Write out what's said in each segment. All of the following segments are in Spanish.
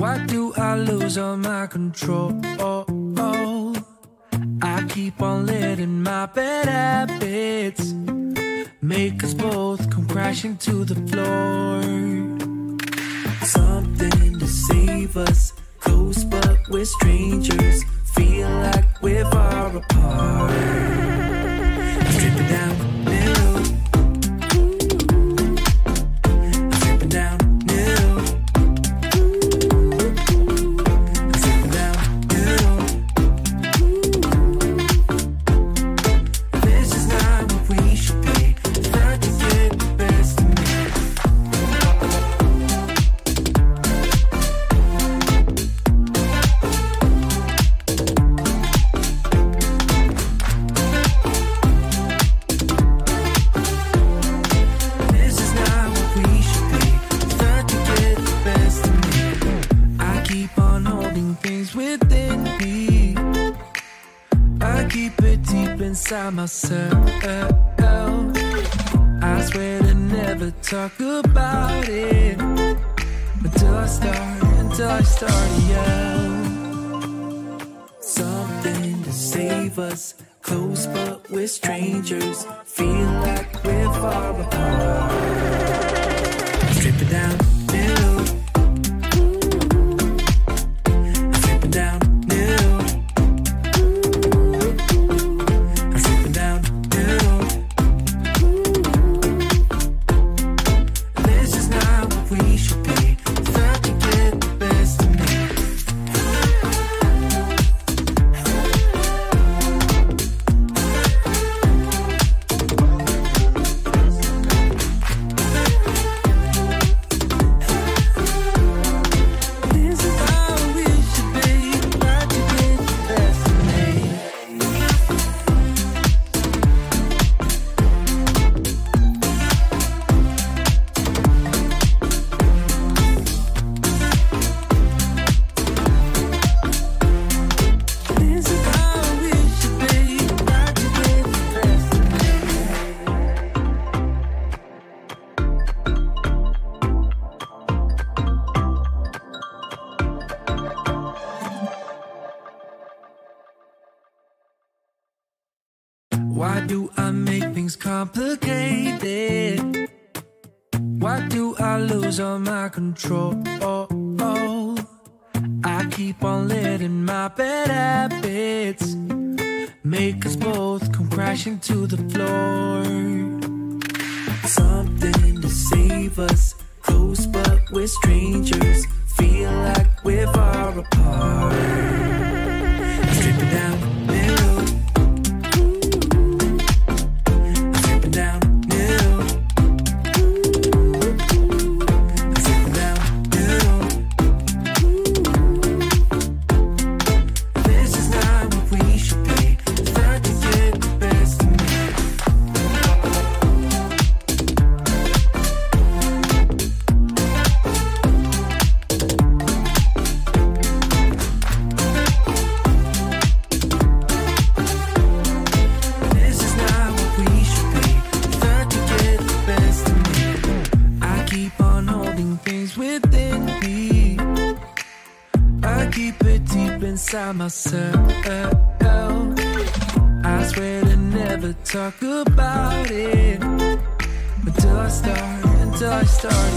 Why do I lose all my control? Oh, I keep on letting my bad habits make us both come crashing to the floor. Something to save us, close but we're strangers. Feel like we're far apart. Stripping down myself. I swear to never talk about it until I start, until I start.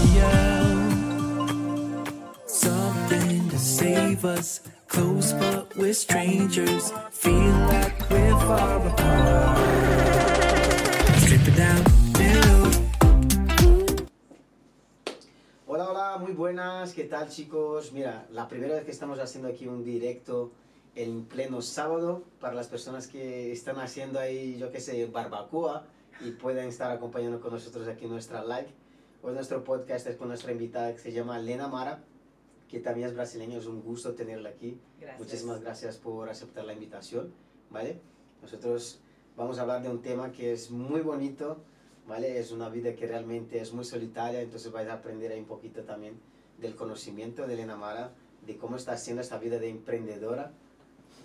Something to save us, close but we're strangers. Feel like we're far apart. Hola, hola, muy buenas, ¿qué tal chicos? Mira, la primera vez que estamos haciendo aquí un directo en pleno sábado para las personas que están haciendo ahí, yo qué sé, barbacoa y pueden estar acompañando con nosotros aquí nuestra live. Hoy nuestro podcast es con nuestra invitada que se llama Lena Mara, que también es brasileña, es un gusto tenerla aquí. Gracias. Muchísimas gracias por aceptar la invitación, ¿vale? Nosotros vamos a hablar de un tema que es muy bonito, ¿vale? Es una vida que realmente es muy solitaria, entonces vais a aprender ahí un poquito también del conocimiento de Elena Mara, de cómo está haciendo esta vida de emprendedora.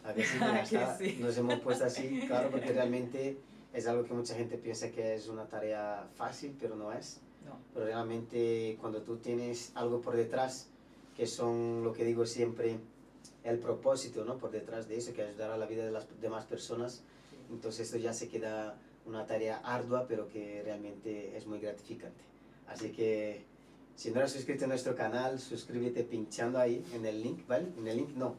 A Que está- sí. nos hemos puesto así, claro, porque realmente es algo que mucha gente piensa que es una tarea fácil, pero no es. No. Pero realmente cuando tú tienes algo por detrás que son lo que digo siempre, el propósito, ¿no? Por detrás de eso, que ayudar a la vida de las demás personas. Entonces esto ya se queda una tarea ardua, pero que realmente es muy gratificante. Así que si no eres suscrito a nuestro canal, suscríbete pinchando ahí en el link, ¿vale? En el link no.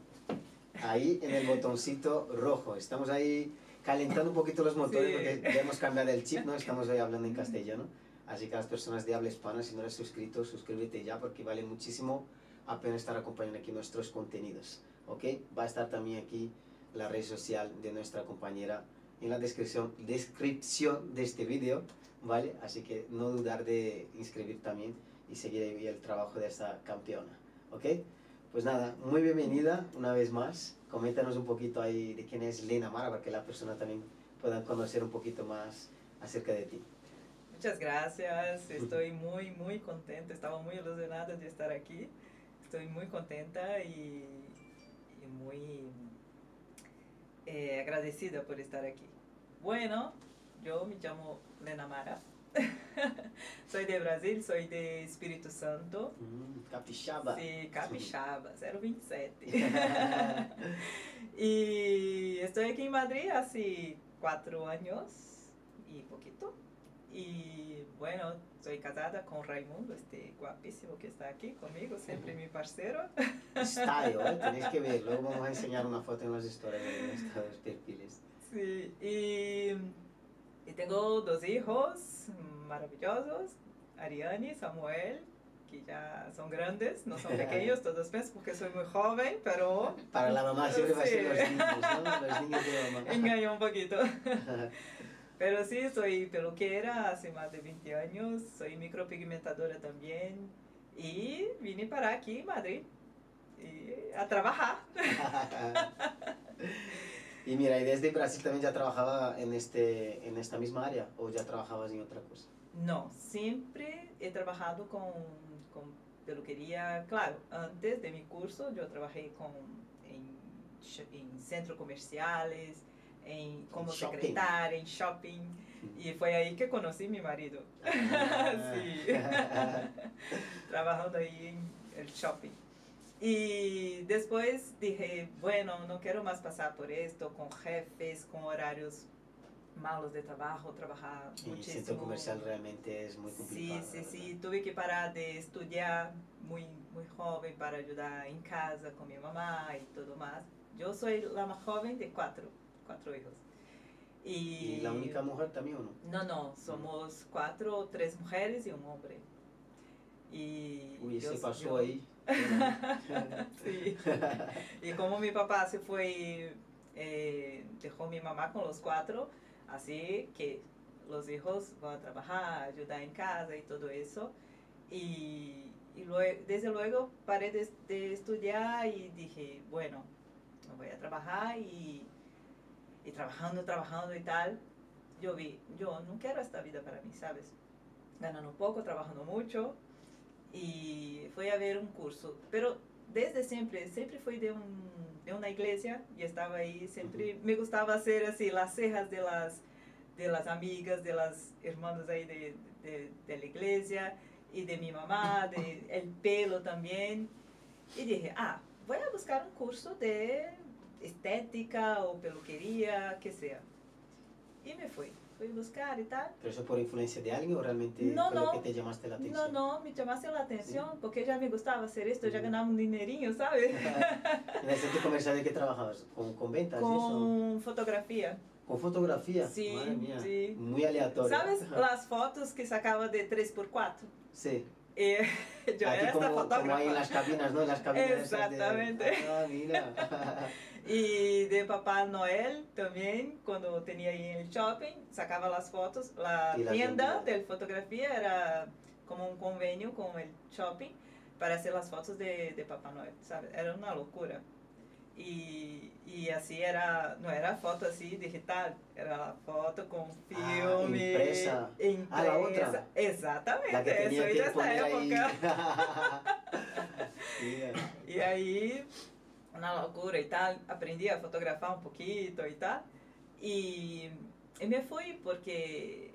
Ahí en el botoncito rojo. Estamos ahí calentando un poquito los motores Sí. porque ya hemos cambiado el chip, ¿no? Estamos hoy hablando en castellano. Así que a las personas de habla hispana, si no eres suscrito, suscríbete ya porque vale muchísimo apenas estar acompañando aquí nuestros contenidos. ¿Ok? Va a estar también aquí la red social de nuestra compañera en la descripción, descripción de este vídeo, ¿vale? Así que no dudar de inscribir también y seguir ahí el trabajo de esta campeona, ¿ok? Pues nada, muy bienvenida una vez más. Coméntanos un poquito ahí de quién es Lena Mara para que la persona también pueda conocer un poquito más acerca de ti. Muchas gracias, estoy muy, muy contenta, estaba muy ilusionada de estar aquí. Estoy muy contenta y, y muy eh, agradecida por estar aquí. Bueno, yo me llamo Lena Mara. soy de Brasil, soy de Espíritu Santo. Mm, capixaba. Sí, Capixaba, 027. y estoy aquí en Madrid hace cuatro años y poquito. Y bueno, soy casada con Raimundo, este guapísimo que está aquí conmigo, siempre mi parcero. Style, ¿eh? tenéis que ver. Luego vamos a enseñar una foto en las historias de nuestros perfiles. Sí, y, y tengo dos hijos maravillosos, Ariane y Samuel, que ya son grandes, no son pequeños, todos piensan porque soy muy joven, pero Para la mamá siempre va a ser los niños, ¿no? Los niños de mamá. engañó un poquito. Pero sí, soy peluquera hace más de 20 años, soy micropigmentadora también y vine para aquí, Madrid, y a trabajar. y mira, ¿y desde Brasil también ya trabajaba en, este, en esta misma área o ya trabajabas en otra cosa? No, siempre he trabajado con, con peluquería, claro, antes de mi curso yo trabajé con, en, centros comerciales, en, como shopping. secretaria, en shopping, y fue ahí que conocí a mi marido. Sí. trabajando ahí en el shopping. Y después dije, bueno, no quiero más pasar por esto con jefes, con horarios malos de trabajo, trabajar Y el muchísimo. centro comercial realmente es muy Sí, complicado. sí, sí, verdad. tuve que parar de estudiar muy, muy joven para ayudar en casa con mi mamá y todo más. Yo soy la más joven de cuatro, cuatro hijos. Y, ¿Y la única mujer también o no? No, no, somos cuatro, tres mujeres y un hombre. Y Uy, se pasó yo- ahí. sí. Y como mi papá se fue, eh, dejó mi mamá con los cuatro, así que los hijos van a trabajar, ayudar en casa y todo eso. Y, y luego, desde luego paré de, de estudiar y dije, bueno, no voy a trabajar y, y trabajando, trabajando y tal. Yo vi, yo no quiero esta vida para mí, ¿sabes? Ganando poco, trabajando mucho y fui a ver un curso, pero desde siempre, siempre fui de, un, de una iglesia y estaba ahí, siempre me gustaba hacer así las cejas de las, de las amigas, de las hermanas ahí de, de, de la iglesia y de mi mamá, de el pelo también. Y dije, ah, voy a buscar un curso de estética o peluquería, que sea. Y me fui, fui a buscar y tal. ¿Pero eso por influencia de alguien o realmente No, fue lo no. que te llamaste la No, atención? no, me llamaste la atención porque ya me gustaba hacer esto, ya ganaba un dinerinho, ¿sabes? ¿En el centro comercial de qué trabajabas? ¿Con, con ventas y eso? Con fotografía. ¿Con fotografía? Sí, Madre mía. sí. Muy aleatorio. ¿Sabes las fotos que sacaba de 3x4? Sí. Eh, yo Aquí era esta como, como hay en las fotógrafa. cabinas, ¿no? En las cabinas esas de- Exactamente. Ah, mira. Y de Papá Noel también, cuando tenía ahí en el shopping, sacaba las fotos. La Y tienda de fotografía era como un convenio con el shopping para hacer las fotos de, de Papá Noel, ¿sabes? Era una locura. Y, y así era, no era foto así digital, era la foto con filme. impresa. Ah, la otra. impresa. Exactamente, La que tenía soy que de esta poner ahí. época. Mira. Y ahí, una locura y tal, aprendí a fotografar un poquito y tal. Y, y me fui porque,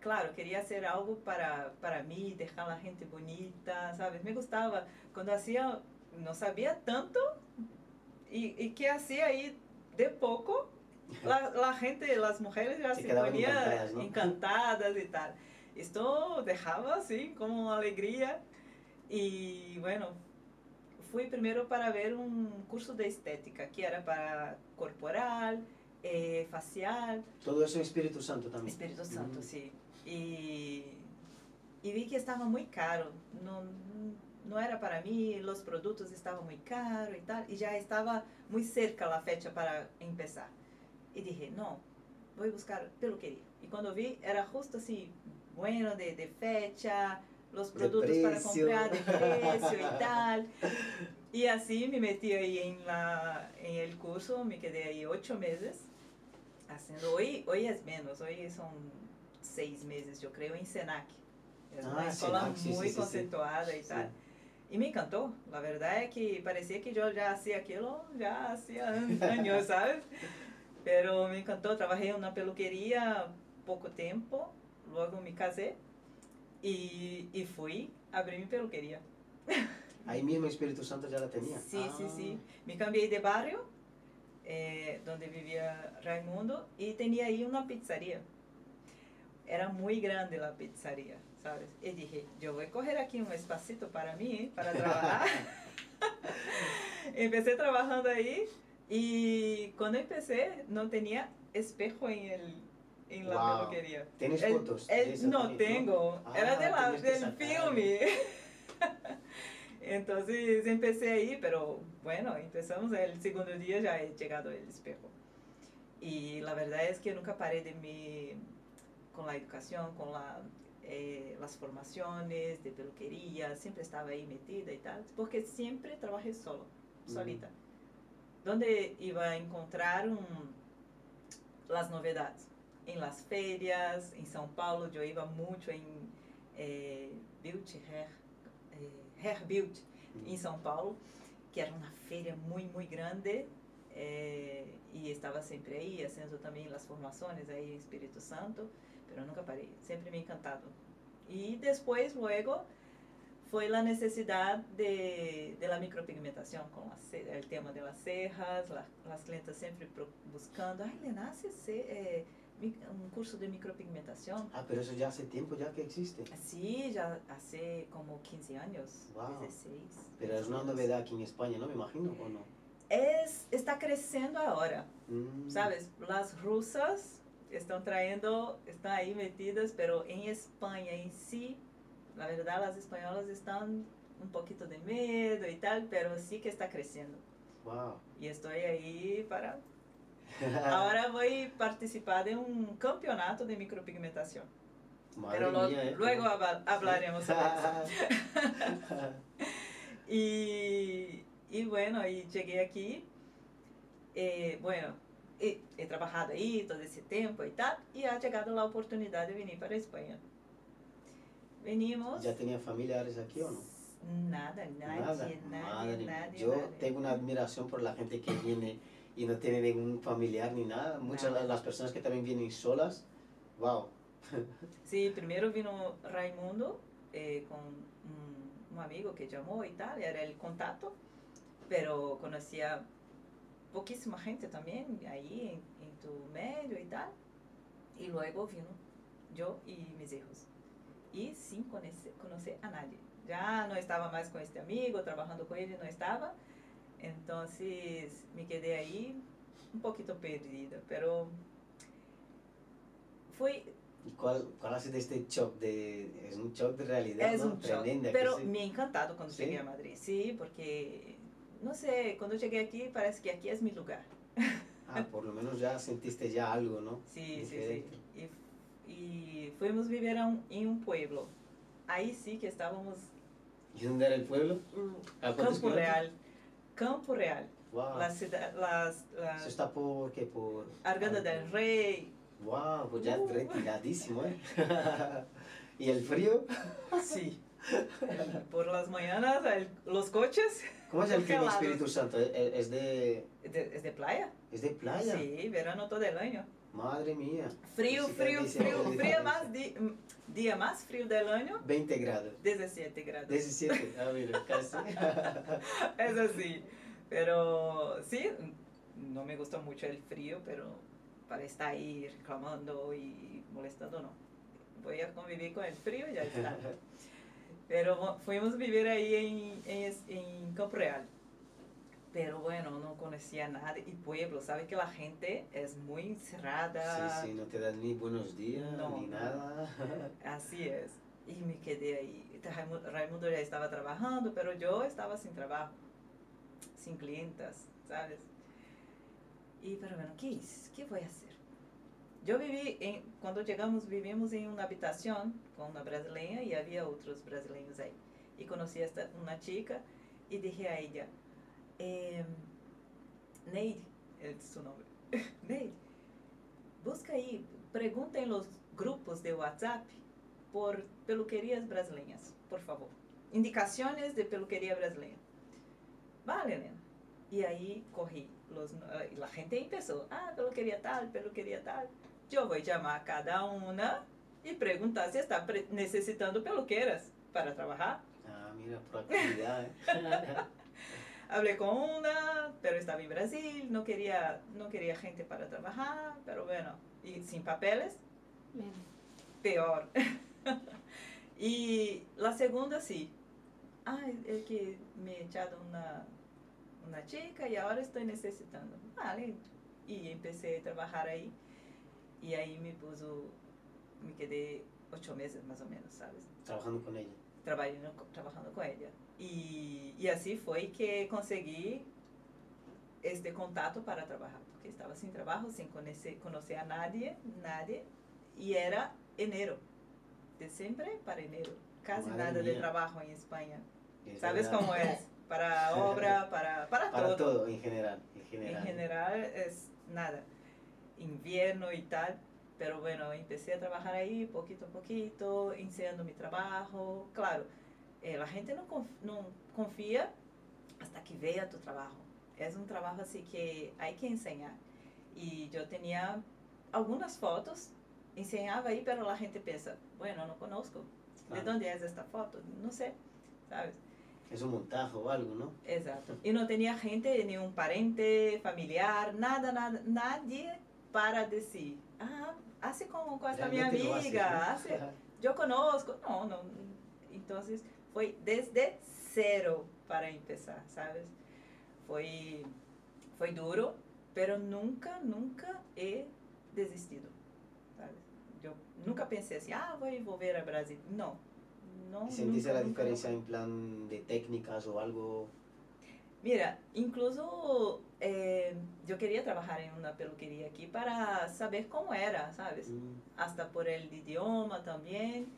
claro, quería hacer algo para, para mí, dejar a la gente bonita, ¿sabes? Me gustaba, cuando hacía no sabía tanto y, y que hacía ahí de poco. La, la gente, las mujeres ya Se se, ponían encantadas, ¿no? encantadas y tal. Esto dejaba así como alegría. Y bueno, fui primero para ver un curso de estética, que era para corporal, eh, facial, Todo eso Espíritu Santo también. Espíritu Santo, Mm. sí. Y, y vi que estaba muy caro. No, no era para mí, los productos estaban muy caros y tal. Y ya estaba muy cerca la fecha para empezar. Y dije, no, voy a buscar peluquería. Y cuando vi, era justo así, bueno, de, de fecha, los productos para comprar, de precio y tal. Y así me metí ahí en, la, en el curso, me quedé ahí ocho meses haciendo. Hoy, hoy es menos, hoy son seis meses, yo creo, en Senac. Es una Ah, escuela Senac, sí, muy sí, sí. conceituada y tal. Y me encantó. La verdad es que parecía que yo ya hacía aquello, ya hacía años, ¿sabes? Pero me encantó. Trabajé en una peluquería poco tiempo, luego me casé y, y fui a abrir mi peluquería. Ahí mismo Espíritu Santo ya la tenía. Sí, sí, Ah. sí. Me cambié de barrio, eh, donde vivía Raimundo, y tenía ahí una pizzería. Era muy grande la pizzería, ¿sabes? Y dije, yo voy a coger aquí un espacito para mí, para trabajar. empecé trabajando ahí y cuando empecé no tenía espejo en, el, en la Wow. peluquería. ¿Tienes El- fotos? el- eso no tengo, Ah, era de la, del filme. Entonces empecé ahí, pero bueno, empezamos el segundo día ya he llegado el espejo. Y la verdad es que nunca paré de mí con la educación, con la, eh, las formaciones de peluquería, siempre estaba ahí metida y tal, porque siempre trabajé solo, solita. Donde iba a encontrar las novedades? En las ferias, en São Paulo, yo iba mucho en eh, Beauty Hair, eh, Hair Beauty, em São Paulo, que era uma feira muito, muito grande. eh, e estava sempre aí, fazendo também as formações aí em Espírito Santo, mas nunca parei, sempre me encantado. E depois, luego, foi a necessidade de, de la a ce- o tema de las cejas, la, as clientes sempre pro- buscando, ai, Lena, hace ce- eh, um curso de micropigmentação. Ah, pero eso ya hace tiempo ya que existe. Sí, ya hace como 15 años, Wow. 16. Pero es una novedad aquí en España, ¿no? Me imagino, ¿o no? Es, está creciendo ahora, Mm. ¿sabes? Las rusas están trayendo, están ahí metidas, pero en España en sí, la verdad las españolas están un poquito de miedo y tal, pero sí que está creciendo. Wow. Y estoy ahí para... Ahora voy a participar de un campeonato de micropigmentación. Madre pero lo- mía, ¿eh? luego habla- hablaremos sobre eso. Y, y bueno, y llegué aquí, eh, bueno, he, he trabajado ahí todo ese tiempo y tal, y ha llegado la oportunidad de venir para España. Venimos. ¿Ya tenía familiares aquí o no? Nada, nadie, Nada. nadie, nadie. Yo nadie. tengo una admiración por la gente que viene y no tiene ningún familiar ni nada. Muchas de las personas que también vienen solas. Wow. Sí, primero vino Raimundo eh, con un, un amigo que llamó y tal, era el contacto, pero conocía poquísima gente también ahí en, en tu medio y tal. Y luego vino yo y mis hijos. Y sin conocer, conocer a nadie. Ya no estaba más con este amigo, trabajando con él, no estaba. Entonces me quedé ahí un poquito perdida, pero fui, ¿Y cuál, cuál ha sido este shock? De, es un shock de realidad, Es ¿no? un shock, Tremenda, pero sí. me ha encantado cuando ¿Sí? llegué a Madrid, sí, porque, no sé, cuando llegué aquí parece que aquí es mi lugar. Ah, por lo menos ya sentiste ya algo, ¿no? Sí, sí, sí. Diferente. Y, y fuimos vivir a un- en un pueblo. Ahí sí que estábamos, ¿Y dónde era el pueblo? ¿A cuántos Campo? Real, Campo Real, Wow. la ciudad, las, las Eso está por, ¿qué? Por... Arganda del Rey, Wow, pues ya Uh. retiradísimo, ¿eh? ¿Y el frío? sí, por las mañanas el- los coches ¿Cómo es el clima. Espíritu Santo? ¿Es- ¿Es de, de, es de playa. es de playa? Sí, verano todo el año. Madre mía. Frío, que frío, frío, frío más, di- día más frío del año, 20 grados. 17 grados. 17. Ah, mira, casi. Es así. Pero sí, no me gusta mucho el frío, pero para estar ahí reclamando y molestando no. Voy a convivir con el frío y ya está. Pero fuimos a vivir ahí en, en, en Campo Real. Pero bueno, no conocía nada. Y pueblo, ¿sabes que la gente es muy cerrada? Sí, sí, no te dan ni buenos días No, ni nada. Así es. Y me quedé ahí. Raimundo, ya estaba trabajando, pero yo estaba sin trabajo, sin clientas, ¿sabes? Y, pero bueno, ¿qué hice? ¿Qué voy a hacer? Yo viví, en, cuando llegamos, vivimos en una habitación con una brasileña y había otros brasileños ahí. Y conocí a esta, una chica y dije a ella, eh, Neide, es su nombre, Neide, busca aí, pergunta em los grupos de WhatsApp por peluquerias brasileñas, por favor. Indicaciones de peluquería brasileña. Vale, Elena. Y ahí cogí. Los, eh, la gente empezó, ah, peluquería tal, peluquería tal. Yo voy a llamar a cada una y preguntar si está necesitando peluqueras para trabajar. Ah, mira, proactividad. ¿eh? Hablé con una, pero estaba en Brasil, no quería, no quería gente para trabajar, pero bueno, y sin papeles, peor. y la segunda sí. Ah, es que me he echado una, una chica y ahora estoy necesitando. Vale. Y empecé a trabajar ahí. Y ahí me puso, me quedé ocho meses más o menos, ¿sabes? Trabajando con ella. Trabajando, trabajando con ella. Y, y así fue que conseguí este contato para trabajar, porque estaba sin trabajo, sin conocer, conocer a nadie, nadie, y era enero, diciembre para enero, casi Madre nada de mía. trabajo en España. Es ¿Sabes verdad. cómo es? Para obra, para, para, Para todo. todo, en general. En general. En general es nada, invierno y tal, pero bueno, empecé a trabajar ahí poquito a poquito, enseñando mi trabajo. Claro, eh, la gente no, conf- no confía hasta que vea tu trabajo. Es un trabajo así que hay que enseñar. Y yo tenía algunas fotos, enseñaba ahí, pero la gente piensa, bueno, no conozco. ¿De Claro. dónde es esta foto? No sé, ¿sabes? Es un montaje o algo, ¿no? Exacto. Y no tenía gente, ni un parente, familiar, nada, nada, nadie para decir, ah, hace con, con esta mi Realmente lo haces, amiga, ¿no? hace, yo conozco. No, no. Entonces fue desde cero para empezar, ¿sabes? Foi, foi duro, pero nunca, nunca he desistido, ¿sabes? Yo nunca pensé así, ah, voy a volver a Brasil. No, no. ¿Y sentiste nunca, la nunca, diferencia nunca. en plan de técnicas o algo? Mira, incluso eh, yo quería trabajar en una peluquería aquí para saber cómo era, ¿sabes? Mm, Hasta por el idioma también,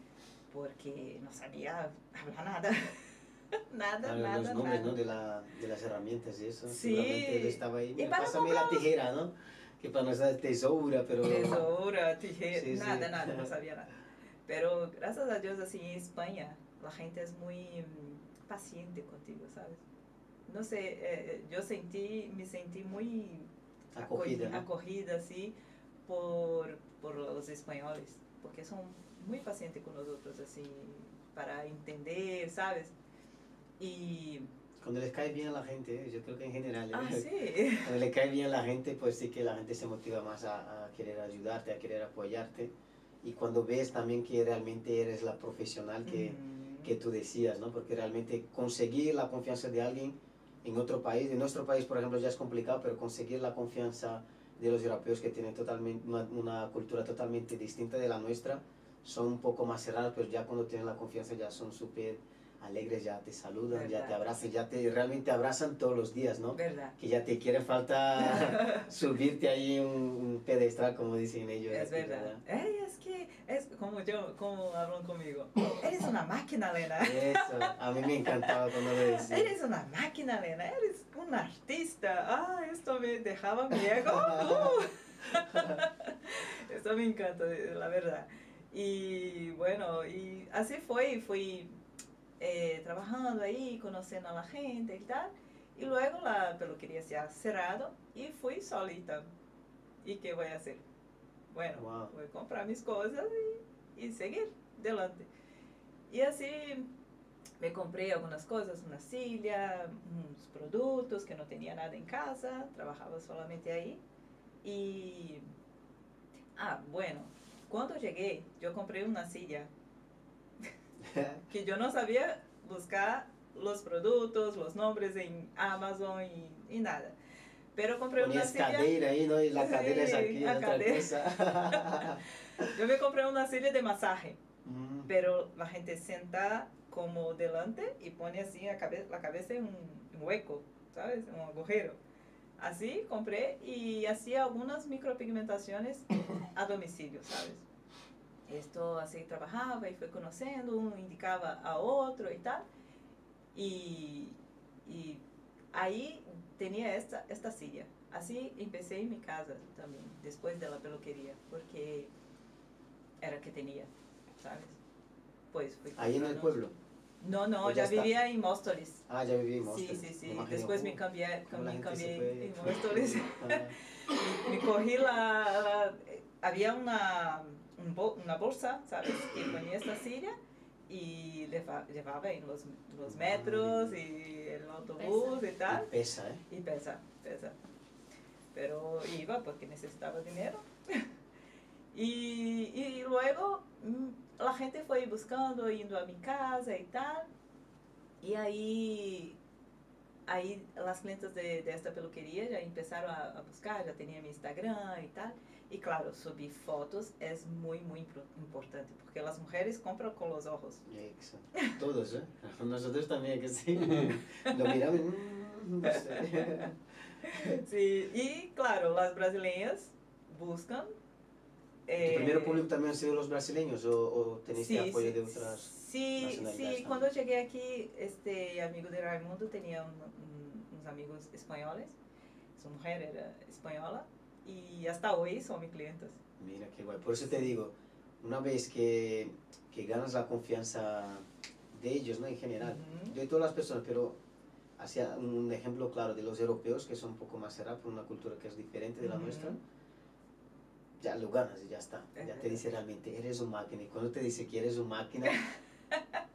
porque no sabía hablar nada. nada, claro, nada, los nombres, nada. ¿no? De, la, de las herramientas y eso. Sí. Él estaba ahí. Mira, para pásame la tijera, ¿no? Que para nosotros es tesoura, pero... Tesoura, tijera, Sí, sí. nada, nada, no sabía nada. Pero gracias a Dios, así en España, la gente es muy mm, paciente contigo, ¿sabes? No sé, eh, eh, yo sentí, me sentí muy Acogida, acogida, así, por, por los españoles, porque son muy pacientes con nosotros, así, para entender, ¿sabes? Y, Cuando les cae bien a la gente, ¿eh? yo creo que en general... ¿eh? ah, sí, Cuando le cae bien a la gente, pues sí que la gente se motiva más a, a querer ayudarte, a querer apoyarte. Y cuando ves también que realmente eres la profesional que, Mm, que tú decías, ¿no? Porque realmente conseguir la confianza de alguien en otro país, en nuestro país, por ejemplo, ya es complicado, pero conseguir la confianza de los europeos que tienen totalmente, una, una cultura totalmente distinta de la nuestra, son un poco más cerrados, pero ya cuando tienen la confianza ya son súper alegres, ya te saludan, ya te Verdad. abrazan, ya te realmente abrazan todos los días, ¿no? ¿verdad? Que ya te quiere falta subirte ahí un, un pedestal, como dicen ellos. Es aquí, verdad. Ey, es que, es como yo, como hablan conmigo. Eres una máquina, Lena. Eso, a mí me encantaba cuando lo decían. Eres una máquina, Lena. Eres un artista. Ah, esto me dejaba mi ego. Uh. esto me encanta, la verdad. Y bueno, y así fue. Fui eh, trabajando ahí, conociendo a la gente y tal. Y luego la peluquería se ha cerrado y fui solita. ¿Y qué voy a hacer? Bueno, Wow. voy a comprar mis cosas y, y seguir adelante. Y así me compré algunas cosas, una silla, unos productos que no tenía nada en casa, trabajaba solamente ahí. Y, ah, bueno, cuando llegué, yo compré una silla que yo no sabía buscar los productos, los nombres en Amazon y, y nada. Pero compré una Ponías silla. cadera ahí, ¿no? Y la Sí, cadera es aquí, la otra cadera. cosa. Yo me compré una silla de masaje, Mm. pero la gente senta como delante y pone así la cabeza, la cabeza en un hueco, ¿sabes? Un agujero. Así compré y hacía algunas micropigmentaciones a domicilio, ¿sabes? Esto así trabajaba y fue conociendo, uno indicaba a otro y tal. Y, y ahí tenía esta, esta silla. Así empecé en mi casa también, después de la peluquería, porque era que tenía, ¿sabes? Pues fui Ahí en el pueblo. No, no, Pues ya ya, vivía en Móstoles. Ah, ya vivimos. Sí, sí, sí. imagino, Después me uh, cambié, cambié, cambié en Móstoles. Me cogí la, la- había una, un bol- una bolsa, ¿sabes? Y ponía esta silla y leva- llevaba en los, los metros y el autobús y tal. y pesa, ¿eh? Y pesa, pesa. Pero iba porque necesitaba dinero. y, y luego mm, la gente fue buscando, yendo a mi casa y tal. Y ahí, ahí las clientes de, de esta peluquería ya empezaron a, a buscar, ya tenía mi Instagram y tal. Y claro, subir fotos es muy, muy impro- importante porque las mujeres compran con los ojos. Exacto. Todos, ¿eh? Nosotros también, que sí. Lo miramos, mm, no sé. Sí, y claro, las brasileñas buscan. ¿Tu eh, primer público también han sido los brasileños o, o tenéis sí, apoyo sí, de otras? Sí, nacionalidades sí, también? cuando llegué aquí, este amigo de Raimundo tenía un- un- unos amigos españoles, su mujer era española y hasta hoy son mis clientes. Mira qué guay. Por eso te digo, una vez que, que ganas la confianza de ellos, ¿no? En general, Ujú. de todas las personas, pero hacia un ejemplo claro de los europeos que son un poco más cerrados por una cultura que es diferente de la Ujú. nuestra, ya lo ganas y ya está. Es Ya te dice realmente, eres un máquina. Y cuando te dice que eres un máquina,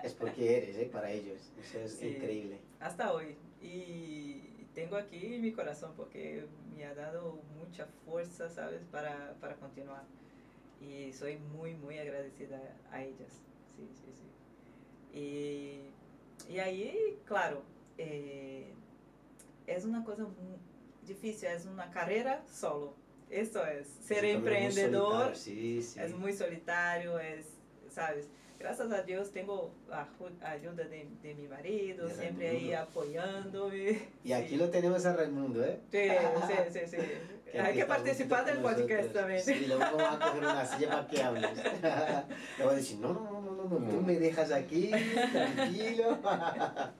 es porque eres, ¿eh? Para ellos. Eso es Sí. increíble. Hasta hoy. Y tengo aquí mi corazón porque me ha dado mucha fuerza, ¿sabes? Para, para continuar. Y soy muy, muy agradecida a ellas. Sí, sí, sí. Y, y ahí, claro, eh, es una cosa muy difícil, es una carrera solo. Esto es, ser Es muy emprendedor Sí, sí. es muy solitario, es, ¿sabes? Gracias a Dios tengo a ju- a ayuda de, de mi marido, De siempre ahí Raimundo. apoyándome. Y aquí Sí. lo tenemos a Raimundo, ¿eh? Sí, sí, sí, sí. Que Hay que participar del podcast también. Sí, luego vamos a coger una silla para que hables. Le voy a decir, no, no, no, no, no, tú me dejas aquí, tranquilo.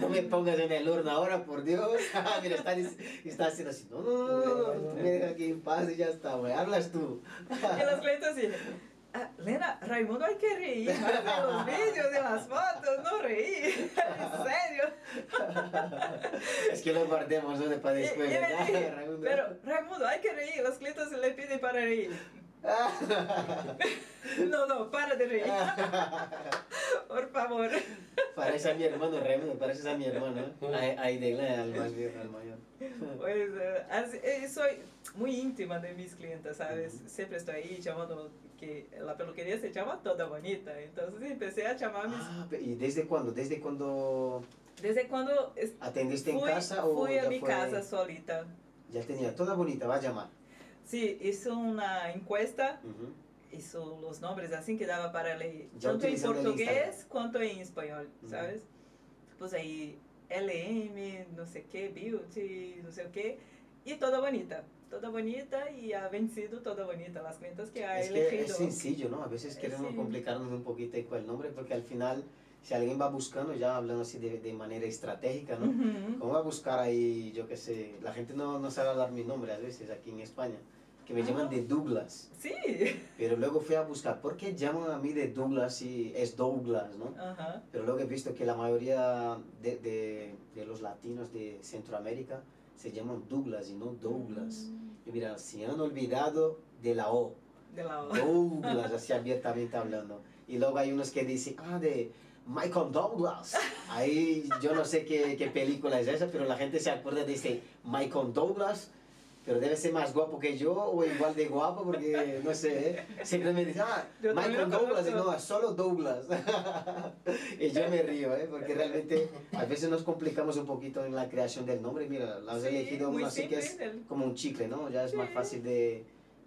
No me pongas en el horno ahora, por Dios. Mira, está, está haciendo así, no, no, no, no, no, tú me dejas aquí en paz y ya está, güey, hablas tú. Y los clientes así, "Ah, Lena, Raimundo hay que reír más de los vídeos, de las fotos, no reír. En serio. Es que lo guardemos, ¿no? Para Y- después, y me ¿verdad? dije, Raimundo? pero Raimundo, hay que reír, los clientes le piden para reír. No, no, para de reír, por favor. Parece a mi hermano, Raimundo, pareces a mi hermano, ¿eh? A, a Idela, al más viejo, al mayor. Pues eh, así- eh, soy muy íntima de mis clientes, ¿sabes? Ujú. Siempre estoy ahí llamando, que la peluquería se llama Toda Bonita, entonces empecé a llamar a mis... Ah, ¿y desde cuándo? ¿Desde cuándo Desde cuando atendiste en fui, casa o fui ya a mi fue- casa solita. Ya tenía toda bonita, va a llamar. Sí, hizo una encuesta, Ujú. hizo los nombres así que daba para leer, Ya tanto en portugués cuanto en español, Ujú. ¿sabes? Pues ahí LM, no sé qué, Beauty, no sé qué, y toda bonita, toda bonita y ha vencido toda bonita las clientas que ha Es que elegido. es sencillo, ¿no? A veces queremos sí. complicarnos un poquito con el nombre porque al final, si alguien va buscando, ya hablando así de, de manera estratégica, ¿no? Ujú. ¿Cómo va a buscar ahí, yo qué sé? La gente no, no sabe hablar mi nombre a veces aquí en España. que me llaman Ah. de Douglas. Sí. Pero luego fui a buscar, ¿por qué llaman a mí de Douglas si es Douglas, no? Ajá. Pero luego he visto que la mayoría de, de, de los latinos de Centroamérica se llaman Douglas y no Douglas. Mm, Y mira, se han olvidado de la O. De la Douglas, así abiertamente hablando. Y luego hay unos que dicen, ah, de Michael Douglas. Ahí yo no sé qué, qué película es esa, pero la gente se acuerda de ese Michael Douglas. Pero debe ser más guapo que yo o igual de guapo porque no sé, ¿eh? siempre me dicen, ah, Yo Michael Douglas y no, es solo Douglas. y yo me río, ¿eh? porque realmente a veces nos complicamos un poquito en la creación del nombre. Mira, la has Sí, elegido uno así que es el- como un chicle, ¿no? Ya es más Sí. fácil de,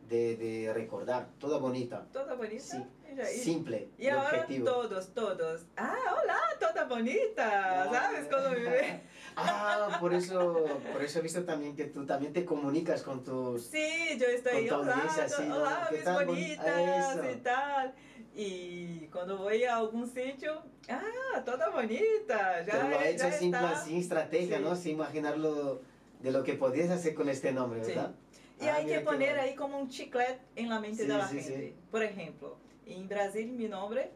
de, de recordar, toda bonita, Toda bonita. Sí. Simple Y y ahora objetivo. todos, todos. Ah, hola, toda bonita. ¿Sabes cómo vive? Ah, por eso, por eso he visto también que tú también te comunicas con tus... Sí, yo estoy, Con tu hola, audiencia, ¿no? hola, ¿Qué mis bon- bonitas eso? y tal. Y cuando voy a algún sitio, ah, toda bonita. Ya, Pero lo ha hecho ya sin, sin estrategia, Sí. ¿no? Sin imaginarlo de lo que podías hacer con este nombre, Sí. ¿verdad? Y Ah, hay que poner bueno. ahí como un chiclete en la mente Sí, de la gente. Por ejemplo, en Brasil mi nombre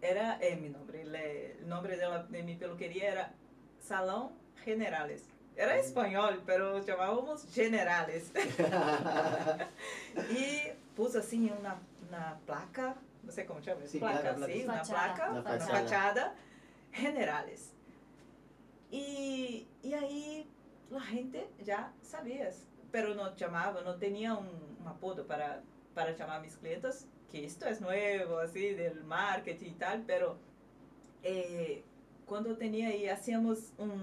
era, eh, mi nombre, le- el nombre de, la- de mi peluquería era Salón Generales. Era Mm. español, pero llamábamos Generales. y puse assim una, una placa, no sé cómo se llama, Sí, placa, placa, placa. sí, una Fachada. placa, Una una fachada. fachada, Generales. Y, y ahí la gente ya sabía, pero no llamaba, no tenía un, un apodo para, para llamar a mis clientes, que esto es nuevo, así, del marketing y tal, pero eh, cuando tenía ahí, hacíamos un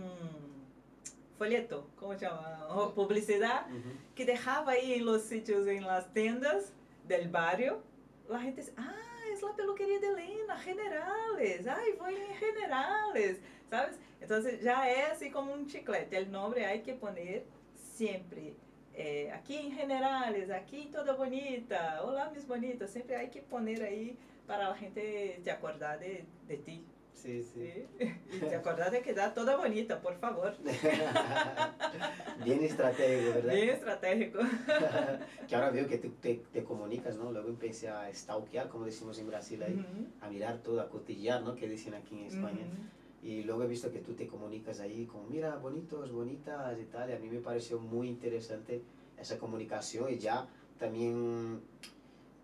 folleto, ¿cómo se llama? O publicidad, Ujú. que dejaba ahí en los sitios, en las tiendas del barrio, la gente dice, ah, es la peluquería de Elena, Generales, ay, voy en Generales, ¿sabes? Entonces ya es así como un chiclete, el nombre hay que poner siempre. Eh, aquí en Generales, aquí toda bonita, hola mis bonitas, siempre hay que poner ahí para la gente te acordar de, de ti, Sí, sí. ¿sí? Y te acordar de quedar toda bonita, por favor. Bien estratégico, ¿verdad? Bien estratégico. que ahora veo que te, te, te comunicas, ¿no? Luego empecé a stalkear, como decimos en Brasil ahí, Ujú, a mirar todo, a cotillar, ¿no? Que dicen aquí en España. ujú. Y luego he visto que tú te comunicas ahí con, mira, bonitos, bonitas y tal. Y a mí me pareció muy interesante esa comunicación y ya también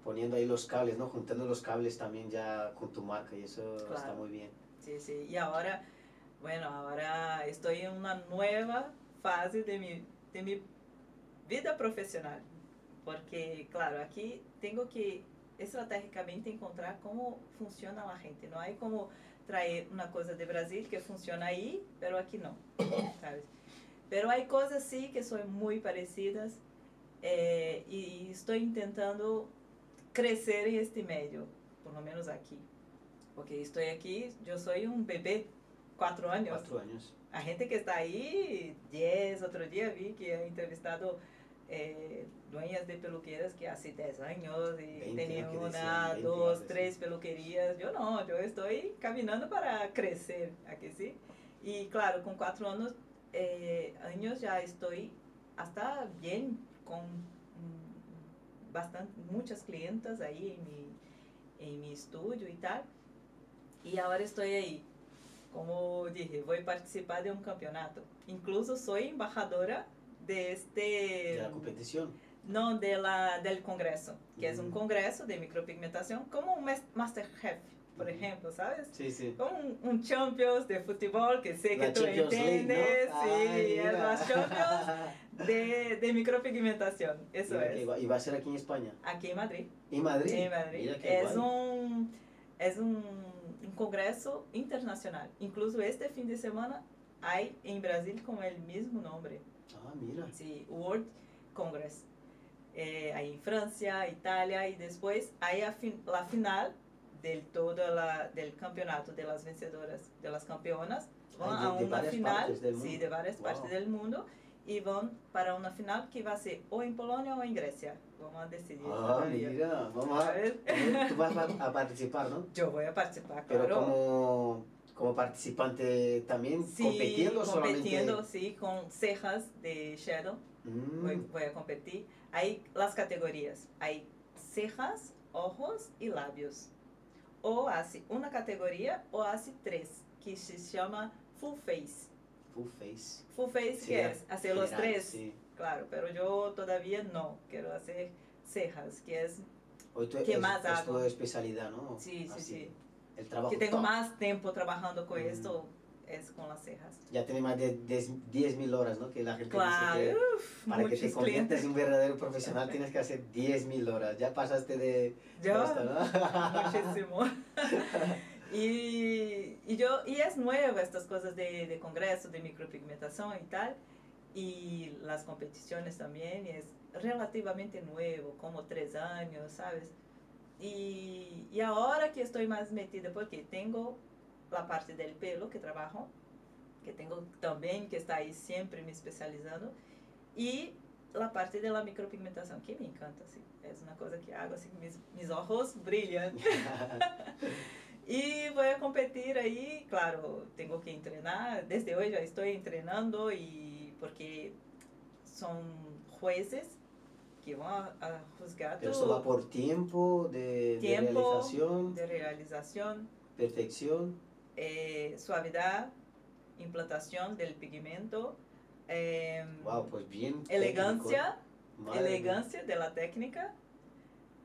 poniendo ahí los cables, ¿no? Juntando los cables también ya con tu marca y eso está Claro. muy bien. Sí, sí. Y ahora, bueno, ahora estoy en una nueva fase de mi, de mi vida profesional. Porque, claro, aquí tengo que estratégicamente encontrar cómo funciona la gente. No hay como traer una cosa de Brasil que funciona ahí, pero aquí no, ¿sabes? Pero hay cosas sí que son muy parecidas eh, y estoy intentando crecer en este medio, por lo menos aquí. Porque estoy aquí, yo soy un bebé, cuatro años. Cuatro años. A gente que está ahí, 10, otro día vi que ha entrevistado eh, dueñas de peluqueras que hace 10 años y 20, tenían una, 20 dos, tres peluquerías. Yo no, yo estoy caminando para crecer, aquí sí. Y claro, con cuatro años, eh, años ya estoy hasta bien con mm, bastante, muchas clientas ahí en mi, en mi estudio y tal. Y ahora estoy ahí. Como dije, voy a participar de un campeonato. Incluso soy embajadora de este... De la competición. No, de la, del congreso, que es un congreso de micropigmentación, como un Masterchef, por ejemplo, ¿sabes? Sí, sí. Como un, un Champions de fútbol, que sé que La tú Champions League, ¿no? entiendes, sí, Ay, es Champions de, de micropigmentación, eso Mira que es. Y va a ser aquí en España. Aquí en Madrid. ¿En Madrid? En Madrid. Es guay. un, es un, un congreso internacional. Incluso este fin de semana hay en Brasil con el mismo nombre. Ah, mira. Sí, World Congress. Eh, hay en Francia, Italia y después hay fin- la final del todo la, del campeonato de las vencedoras, de las campeonas. Van Ah, de- a una final, sí, de varias Wow. partes del mundo y van para una final que va a ser o en Polonia o en Grecia. Vamos a decidir. Ah, todavía. mira. Vamos a... Ver. Tú vas a, a participar, ¿no? Yo voy a participar, Pero claro. como, como participante también Sí, compitiendo o solamente? competiendo, sí, con cejas de shadow. Mm, Voy, voy a competir. Hay las categorías. Hay cejas, ojos y labios. O hace una categoría o hace tres, que se llama full face. full face. Full face, Sí, que es hacer los general, tres. sí. Claro, pero yo todavía no. Quiero hacer cejas, que es Hoy tú- ¿Qué es, más es hago? tu especialidad, ¿no? Sí, sí, Así, sí. El trabajo que tengo top. más tiempo trabajando con Mm. esto, es con las cejas. Ya tiene más de 10.000 horas, ¿no? Que la gente Claro, dice que uf, para que te conviertas en un verdadero profesional tienes que hacer 10.000 horas. Ya pasaste de, esto, ¿no? muchísimo. y, y yo, y es nuevo estas cosas de, de congreso, de micropigmentación y tal. Y las competiciones también, y es relativamente nuevo, como tres años, ¿sabes? Y, y ahora que estoy más metida, porque tengo la parte del pelo que trabajo, que tengo también que está ahí siempre me especializando, y la parte de la micropigmentación, que me encanta, sí. Es una cosa que hago, así, mis, mis ojos brillan. Y voy a competir ahí, claro, tengo que entrenar, desde hoy ya estoy entrenando y porque son jueces que van a, a juzgar tu esto va por tiempo de, de Tiempo. realización, de realización, perfección. eh, suavidad, implantación del pigmento, em, Wow, pues bien. elegancia, elegancia de la técnica,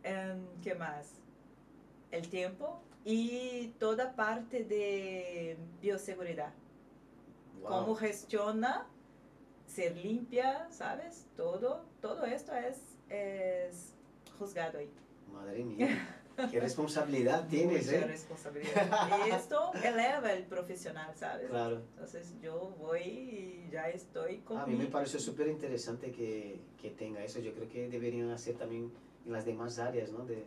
em, ¿qué más? El tiempo y toda parte de bioseguridad. Wow, Cómo gestiona ser limpia, ¿sabes? Todo, todo esto es, es juzgado ahí. Madre mía. Qué responsabilidad tienes, Mucha ¿eh? responsabilidad. Y esto eleva el profesional, ¿sabes? Claro. Entonces yo voy y ya estoy con A mí me parece súper interesante que, que tenga eso. Yo creo que deberían hacer también en las demás áreas, ¿no? De,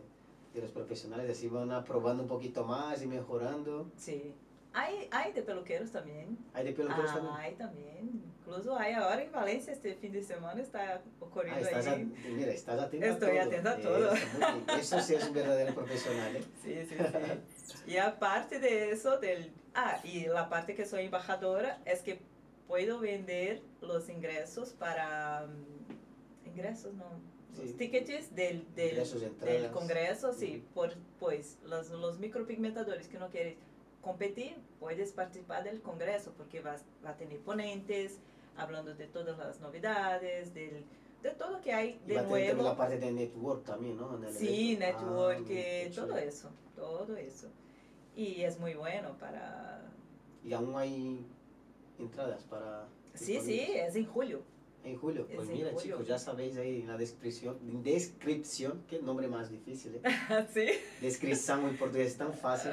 de los profesionales, así van a probando un poquito más y mejorando. Sí. Hay, hay de peluqueros también. Hay de peluqueros Ah, también. hay también. Incluso hay ahora en Valencia este fin de semana está ocurriendo Ah, estás, a- ahí. mira, estás atenta Estoy a atenta a todo. Bien. Eso sí es un verdadero profesional, ¿eh? Sí, sí, sí. Y aparte de eso, del... Ah, y la parte que soy embajadora es que puedo vender los ingresos para... mm, ingresos, no. Los Sí. tickets del, del, del congreso, sí. Por, pues los, los micropigmentadores que no quieren competir, puedes participar del congreso porque vas, va a tener ponentes hablando de todas las novedades, del, de todo que hay Y de va a tener nuevo. la parte de network también, ¿no? Sí, evento. Ah, network, qué todo eso, todo eso. Y es muy bueno para... Y aún hay entradas para... Sí, sí, es en julio. En julio, Es pues en mira chicos, ya sabéis ahí en la descripción, descripción, qué nombre más difícil, ¿eh? ¿Sí? Descripción en portugués es tan fácil.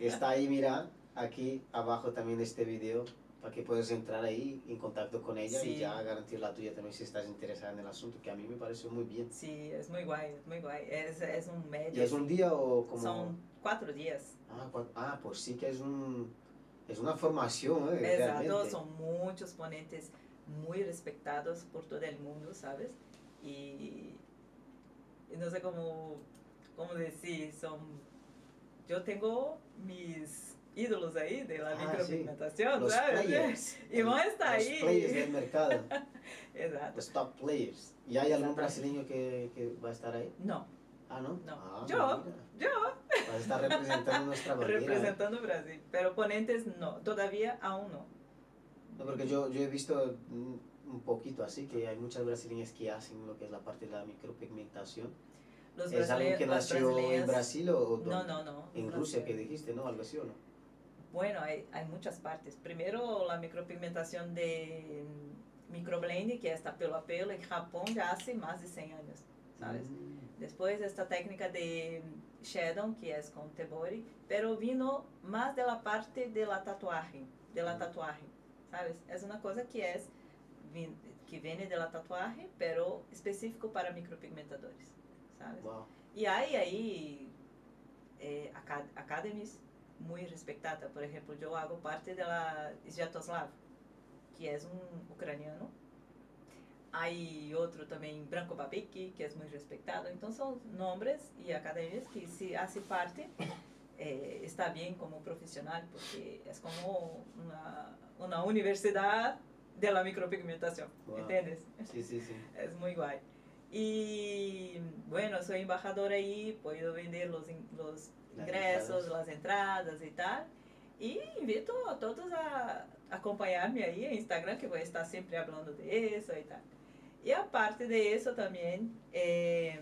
Está ahí, mira, aquí abajo también este video, para que puedas entrar ahí en contacto con ella y ya garantir la tuya también si estás interesada en el asunto, que a mí me pareció muy bien. Sí, es muy guay, es muy guay. Es, es un ¿Y medio. es un día o como...? Son cuatro días. Ah, ah, pues sí que es un... Es una formación, ¿eh? Exacto, Realmente. son muchos ponentes muy respetados por todo el mundo, ¿sabes? Y, y no sé cómo, cómo decir, son... Yo tengo mis ídolos ahí de la Ah, sí. micropigmentación, Los ¿sabes? players. Y a estar los ahí. players del mercado. Exacto. Los top players. ¿Y hay algún brasileño que, que va a estar ahí? No, Ah, ¿no? No. Ah, Yo. mira. yo Vas a estar representando nuestra bandera. ¿eh? representando Brasil, pero ponentes no, todavía aún no. No, porque yo, yo he visto un poquito así, que hay muchas brasileñas que hacen lo que es la parte de la micropigmentación. Los ¿Es alguien que nació en Brasil o, o No, no, no. En Rusia que dijiste, ¿no? Algo así o no. Bueno, hay, hay muchas partes. Primero, la micropigmentación de microblending, que está pelo a pelo, en Japón ya hace más de 100 años, ¿sabes? Mm. Después, esta técnica de shadow, que es con tebori, pero vino más de la parte de la tatuaje, de la Mm. tatuaje, ¿sabes? Es una cosa que es que viene de la tatuaje, pero específico para micropigmentadores, ¿sabes? Wow. Y hay ahí eh, aca- academies muy respetadas. Por ejemplo, yo hago parte de la Sviatoslav, que es un ucraniano. Hay otro también, Branko Babicki, que es muy respetado. Entonces son nombres y academias que se hace parte eh, está bien como profesional porque es como una, una universidad de la micropigmentación, Wow. ¿entiendes? Sí, sí, sí. Es muy guay. Y bueno, soy embajadora ahí, puedo vender los, in- los Las ingresos, entradas. las entradas y tal. Y invito a todos a acompañarme ahí en Instagram, que voy a estar siempre hablando de eso y tal. Y aparte de eso también, eh,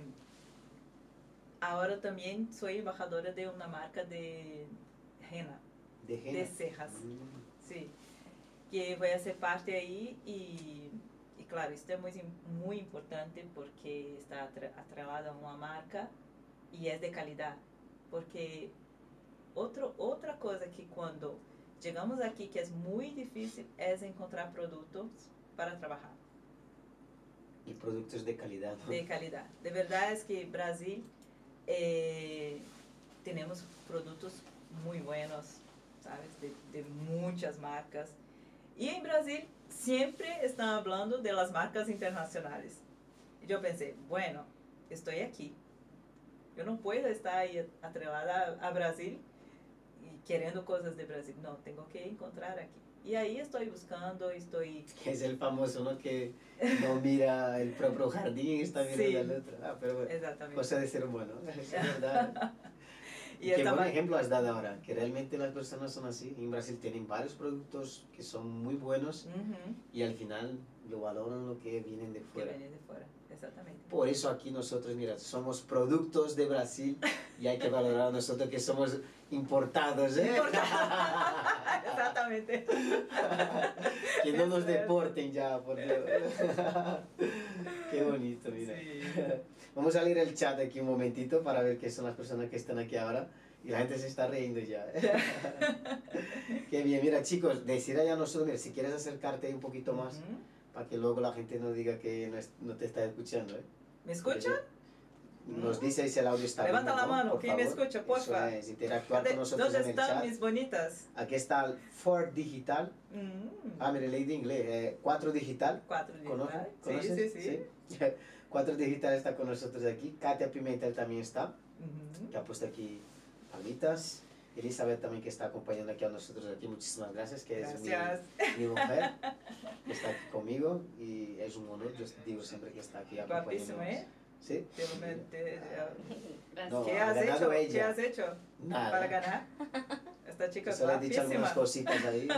ahora también soy embajadora de una marca de henna, De de henna. cejas. Mm. Sí, que voy a ser parte ahí y, y claro, esto es muy, muy importante porque está atre- atrelada a una marca y es de calidad. Porque otro, otra cosa que cuando llegamos aquí que es muy difícil es encontrar productos para trabajar Y productos de calidad. ¿no? de calidad. De verdad es que Brasil eh, tenemos productos muy buenos, ¿sabes? De, de muchas marcas. Y en Brasil siempre están hablando de las marcas internacionales. Y yo pensé, bueno, estoy aquí. Yo no puedo estar ahí atrelada a, Brasil y queriendo cosas de Brasil. No, tengo que encontrar aquí. Y ahí estoy buscando, estoy Que es el famoso, ¿no? Que no mira el propio jardín, está mirando Sí. al otro. Ah, pero bueno, exactamente. cosa de ser humano. Es verdad. y Qué buen ejemplo has dado ahora, que realmente las personas son así. En Brasil tienen varios productos que son muy buenos Ujú. y al final lo valoran lo que vienen de que fuera. viene de fuera, exactamente. Por eso aquí nosotros, mira, somos productos de Brasil y hay que valorar a nosotros que somos importados, ¿eh? exactamente. que no nos deporten ya, por Dios. Qué bonito, mira. Sí. Vamos a leer el chat aquí un momentito para ver qué son las personas que están aquí ahora. Y la gente se está riendo ya. Qué bien, mira chicos, decir allá a nosotros, si quieres acercarte un poquito más, Ujú. para que luego la gente no diga que no, es- no te está escuchando. ¿eh? ¿Me escucha? Nos dice si el audio está Levanta bien. la no, mano, por ¿quién me favor. escucha, porfa? Eso es, interactuar ¿Dónde, con nosotros dónde en el están chat. mis bonitas? Aquí está el Ford Digital. Mm, Ah, mire, leí de inglés. eh, 4 Digital. Cuatro días. ¿Conoce? ¿vale? ¿Conoces? Sí, sí, sí. 4 Digital está con nosotros aquí. Katia Pimentel también está. Ujú. que ha puesto aquí palmitas. Elizabeth también que está acompañando aquí a nosotros aquí, muchísimas gracias, que es Gracias. mi, mi mujer, que está aquí conmigo y es un honor, yo digo siempre que está aquí Guapísimo, acompañándonos. ¿eh? ¿Sí? No, ¿Qué ha has hecho? ¿Qué has hecho Nada. para ganar? Esta chica es Solo he dicho algunas cositas ahí.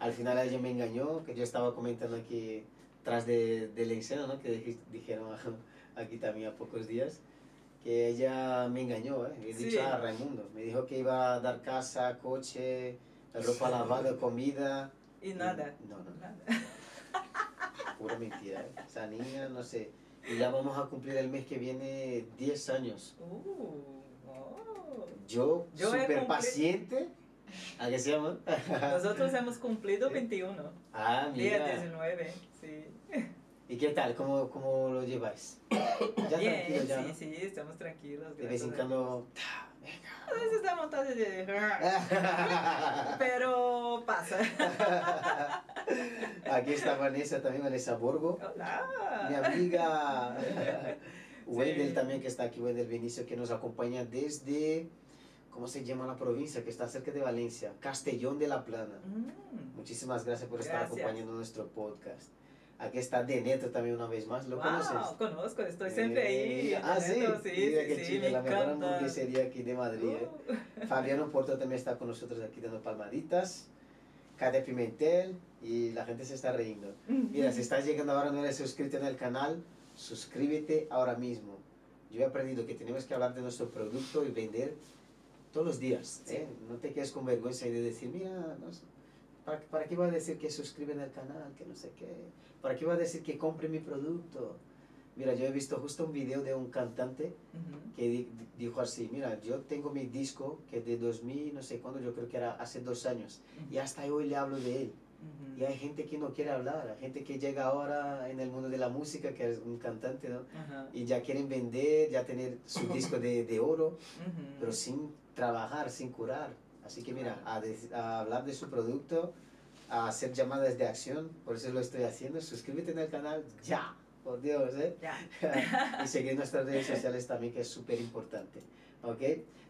Al final ella me engañó, que yo estaba comentando aquí tras de, de la escena, ¿no? que dij- dijeron aquí también a pocos días, que ella me engañó, ¿eh? He Sí. dicho a Raimundo. Me dijo que iba a dar casa, coche, ropa lavada, comida. Y nada. No, no, Nada. pura mentira. ¿eh? Esa niña, no sé. Y ya vamos a cumplir el mes que viene 10 años. Uh, oh. Yo, Yo súper paciente. ¿A qué se llama? Nosotros hemos cumplido 21. ah, Día mira. 19, sí. ¿Y qué tal? ¿Cómo, cómo lo lleváis? Ya Bien, tranquilo, ya, sí, ¿no? sí, estamos tranquilos. De vez en cuando... A veces da vontade de... Pero pasa. Aquí está Vanessa también, Vanessa Borgo. Hola. Mi amiga Wendell Sí. también que está aquí, Wendell Benicio, que nos acompaña desde, ¿cómo se llama la provincia? Que está cerca de Valencia, Castellón de la Plana. Mm. Muchísimas gracias por estar Gracias. acompañando nuestro podcast. Aquí está Deneto también una vez más, ¿lo wow, conoces? conozco, estoy siempre ahí. Eh, ah, sí, sí, mira sí, qué sí, chido, me la mejor hamburguesería aquí de Madrid. ¿eh? Uh, Fabiano Porto también está con nosotros aquí dando palmaditas. Katia Pimentel y la gente se está riendo. Mira, si estás llegando ahora no eres suscrito en el canal, suscríbete ahora mismo. Yo he aprendido que tenemos que hablar de nuestro producto y vender todos los días. ¿eh? No te quedes con vergüenza y de decir, mira, no sé, ¿para, ¿para qué va a decir que suscriben al canal? Que no sé qué. ¿Para qué va a decir que compre mi producto? Mira, yo he visto justo un video de un cantante Ujú. que di- dijo así, mira, yo tengo mi disco que de 2000, no sé cuándo, yo creo que era hace dos años, y hasta hoy le hablo de él. Y hay gente que no quiere hablar, hay gente que llega ahora en el mundo de la música, que es un cantante, ¿no? Y ya quieren vender, ya tener su disco de, de oro, pero sin trabajar, sin curar. Así que mira, a, a hablar de su producto, a hacer llamadas de acción, por eso lo estoy haciendo. Suscríbete en el canal ya. por Dios, ¿eh? Ya. y seguir nuestras redes sociales también, que es súper importante. ¿Ok?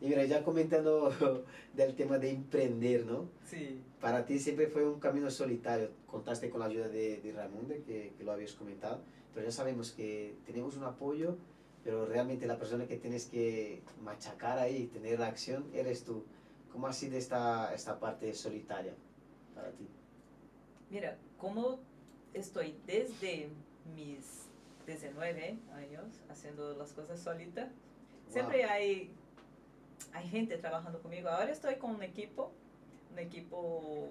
Y mira, ya comentando del tema de emprender, ¿no? Sí. Para ti siempre fue un camino solitario. Contaste con la ayuda de, de Raimundo, que, que lo habías comentado, pero ya sabemos que tenemos un apoyo, pero realmente la persona que tienes que machacar ahí, tener la acción, eres tú. ¿Cómo ha sido esta, esta parte solitaria para ti? Mira, como estoy desde mis 19 años haciendo las cosas solita, siempre hay, hay gente trabajando conmigo. Ahora estoy con un equipo, un equipo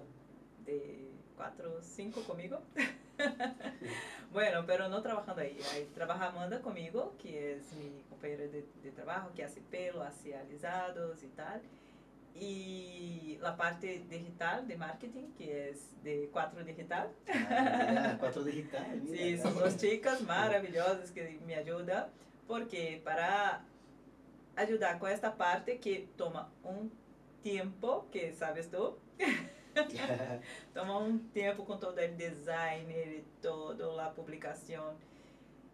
de cuatro, cinco conmigo. bueno, pero no trabajando ahí. Ahí trabaja Amanda conmigo, que es mi compañera de, de trabajo, que hace pelo, hace alisados y tal. Y la parte digital de marketing, que es de cuatro digital. Ah, mira, cuatro digital. mira. Sí, son dos chicas maravillosas que me ayudan, porque para ayudar con esta parte que toma un tiempo, que sabes tú, toma un tiempo con todo el designer y toda la publicación.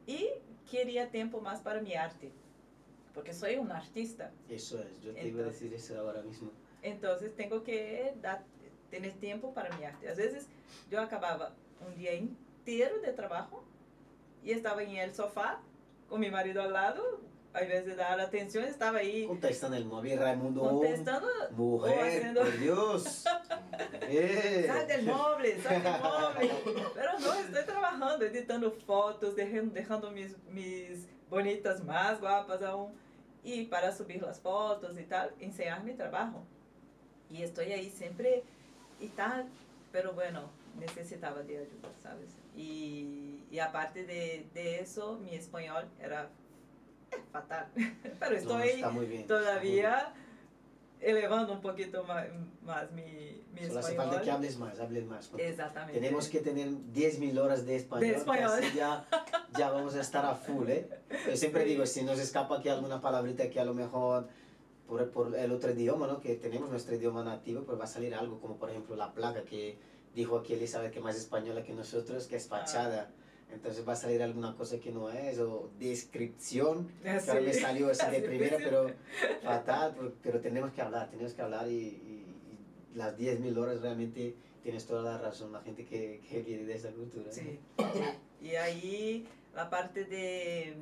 Y quería tiempo más para mi arte, porque soy un artista. Eso es, yo te iba a decir eso ahora mismo. Entonces tengo que dar, tener tiempo para mi arte. A veces yo acababa un día entero de trabajo y estaba en el sofá con mi marido al lado. A vez de dar atención, estaba ahí Contestando el móvil, Raimundo. contestando. o Mujer, haciendo- por Dios. Eh. Sal del móvil, sal del móvil. Pero no, estoy trabajando, editando fotos, dejando, dejando mis, mis bonitas más guapas aún. Y para subir las fotos y tal, enseñar mi trabajo. Y estoy ahí siempre y tal, pero bueno, necesitaba de ayuda, ¿sabes? Y, y aparte de, de eso, mi español era eh, fatal. Pero No, estoy bien. todavía elevando un poquito más, más mi, mi Solo hace español. falta que hables más, hables más. Exactamente. Tenemos que tener 10.000 horas de español. De español. así ya, ya vamos a estar a full, ¿eh? Yo siempre digo, si nos escapa aquí alguna palabrita que a lo mejor por, por el otro idioma, ¿no? Que tenemos nuestro idioma nativo, pues va a salir algo, como por ejemplo la placa que dijo aquí Elizabeth, que más española que nosotros, que es Ah. Entonces va a salir alguna cosa que no es, o descripción, Ah, ahora me salió así de primera, pero fatal, pero, pero tenemos que hablar, tenemos que hablar y, y- y las 10.000 horas realmente tienes toda la razón, la gente que, que viene de esa cultura. ¿no? Sí. Y ahí la parte de,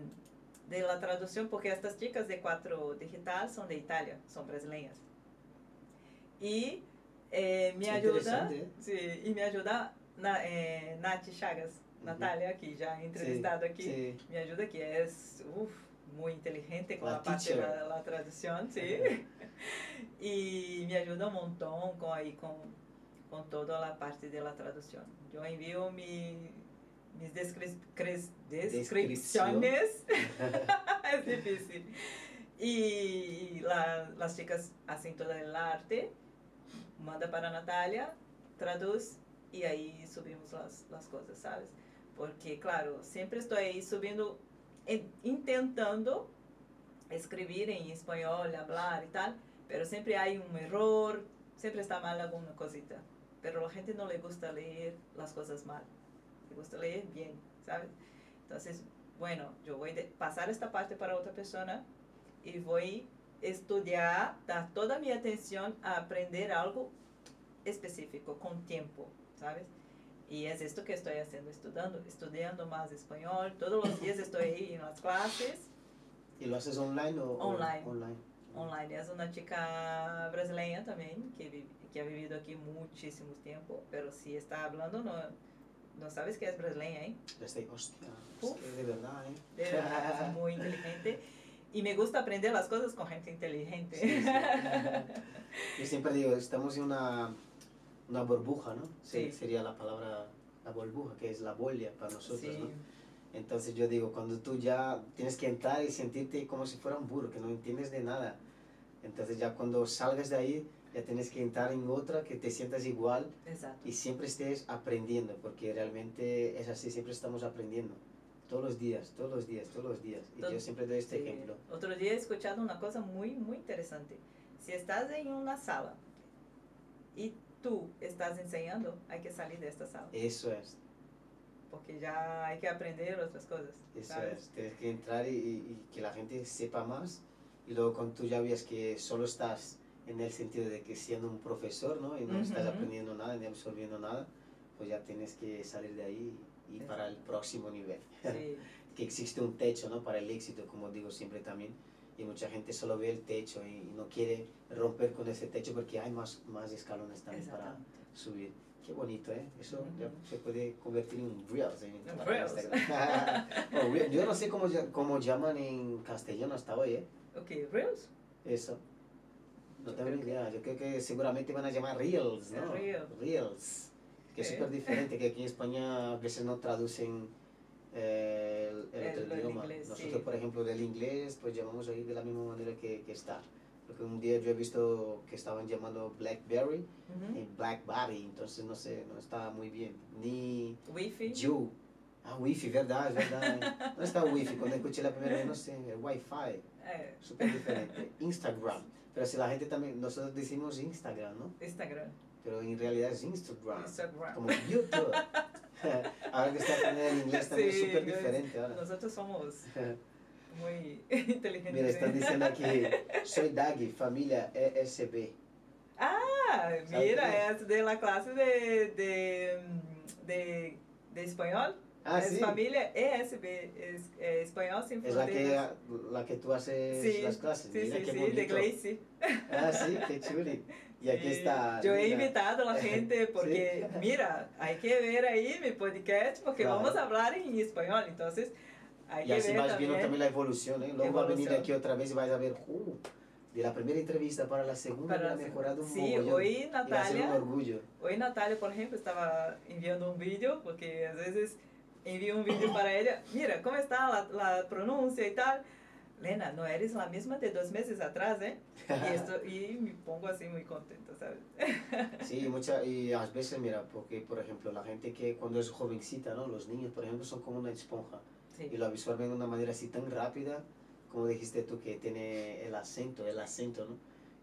de la traducción, porque estas chicas de cuatro digital son de Italia, son brasileñas. Y eh, me Sí, ayuda, ¿eh? sí, y me ayuda na, eh, Nath Chagas, Natalia, ya he entrevistado aquí. Sí. me ayuda que es uf, muy inteligente con La la, parte de teacher. la, la traducción, sí. y me ayuda un montón con, ahí, con, con toda la parte de la traducción. Yo envío mi, mis descri- descripciones, es difícil. Y la- las chicas hacen todo el arte, manda para Natalia, traduz y ahí subimos las, las cosas, ¿sabes? Porque, claro, siempre estoy subiendo, en- intentando escribir en español, hablar y tal, pero siempre hay un error, siempre está mal alguna cosita. Pero a la gente no le gusta leer las cosas mal, le gusta leer bien, ¿sabes? Entonces, bueno, yo voy a pasar esta parte para otra persona y voy a estudiar, dar toda mi atención a aprender algo específico, con tiempo, ¿sabes? Y es esto que estoy haciendo, estudiando, estudiando más español. Todos los días estoy ahí en las clases, ¿Y lo haces online o Online. online? online. Es una chica brasileña también, que, vi- que ha vivido aquí muchísimo tiempo, pero si está hablando, no, no sabes que es brasileña, ¿eh? Estoy, hostia, es que de verdad, ¿eh? De verdad, es muy inteligente. Y me gusta aprender las cosas con gente inteligente. Sí, sí. Yo siempre digo, estamos en una, una burbuja, ¿no? Sí. Sería la palabra, la burbuja, que es la bolia para nosotros, Sí. ¿no? Entonces yo digo, cuando tú ya tienes que entrar y sentirte como si fuera un burro, que no entiendes de nada. Entonces ya cuando salgas de ahí, ya tienes que entrar en otra, que te sientas igual Exacto. y siempre estés aprendiendo, porque realmente es así, siempre estamos aprendiendo. Todos los días, todos los días, todos los días. Y Todo- yo siempre doy este Sí. ejemplo. Otro día he escuchado una cosa muy, muy interesante. Si estás en una sala y tú estás enseñando, hay que salir de esta sala. Eso es. porque ya hay que aprender otras cosas. Eso ¿sabes? es, tienes que entrar y, y- que la gente sepa más. Y luego cuando tú ya ves que solo estás en el sentido de que siendo un profesor, ¿no? Y no estás Ujú. aprendiendo nada ni absorbiendo nada, pues ya tienes que salir de ahí y para el próximo nivel. Sí, que existe un techo, ¿no? Para el éxito, como digo siempre también. Y mucha gente solo ve el techo y, y no quiere romper con ese techo porque hay más, más escalones también para subir. Qué bonito, ¿eh? Eso Ujú. ya se puede convertir en Reels. En, En Reels. Yo no sé cómo, cómo llaman en castellano hasta hoy, ¿eh? Ok, Reels. Eso. No Yo tengo ni que- idea. Yo creo que seguramente van a llamar Reels, ¿no? Reel. Reels. Que es Sí. súper diferente, que aquí en España a veces no traducen eh, el, el El- otro idioma. inglés, Nosotros, sí. por ejemplo, del inglés, pues llamamos ahí de la misma manera que, que está. Porque un día yo he visto que estaban llamando Blackberry Ujú. en Blackberry, entonces no sé, no está muy bien. Ni Wi-Fi. You. Ah, Wi-Fi, verdad, verdad. No está Wi-Fi, cuando escuché la primera vez, no sé, el Wi-Fi, Eh, súper diferente. Instagram. Pero si la gente también, nosotros decimos Instagram, ¿no? Instagram. Pero en realidad es Instagram. Instagram. Como YouTube. ahora que está aprendiendo el inglés también es Sí, súper yo- diferente ahora. Nosotros somos muy inteligentes. Mira, están diciendo aquí, soy Daggy, familia ESB. Ah, ¿Sabe mira, es de la clase de, de, de, de español. Ah, es sí. familia ESB, es eh, Español Sin Es la que, Fronteras. la que tú haces Sí, las clases. Sí, Mira sí, qué sí, bonito. de Glacy. Ah, sí, qué chuli. Y aquí Sí, está. Yo he invitado a la gente porque, Sí. mira, hay que ver ahí mi podcast porque Claro. vamos a hablar en español, entonces hay Y que así ver vas viendo también. también la evolución, ¿eh? Luego va a venir Evolución. aquí otra vez y vais a ver, uh, de la primera entrevista para la segunda Para ha la mejorado un Sí, mogollón. hoy a Natalia, orgullo. hoy Natalia, por ejemplo, estaba enviando un vídeo porque a veces envío un vídeo para ella, mira, ¿cómo está la, la pronuncia y tal? Lena, no eres la misma de dos meses atrás, ¿eh? Y, esto, y me pongo así muy contenta, ¿sabes? Sí, mucha, y a veces, mira, porque, por ejemplo, la gente que cuando es jovencita, ¿no? Los niños, por ejemplo, son como una esponja. Sí. Y lo absorben de una manera así tan rápida, como dijiste tú, que tiene el acento, el acento, ¿no?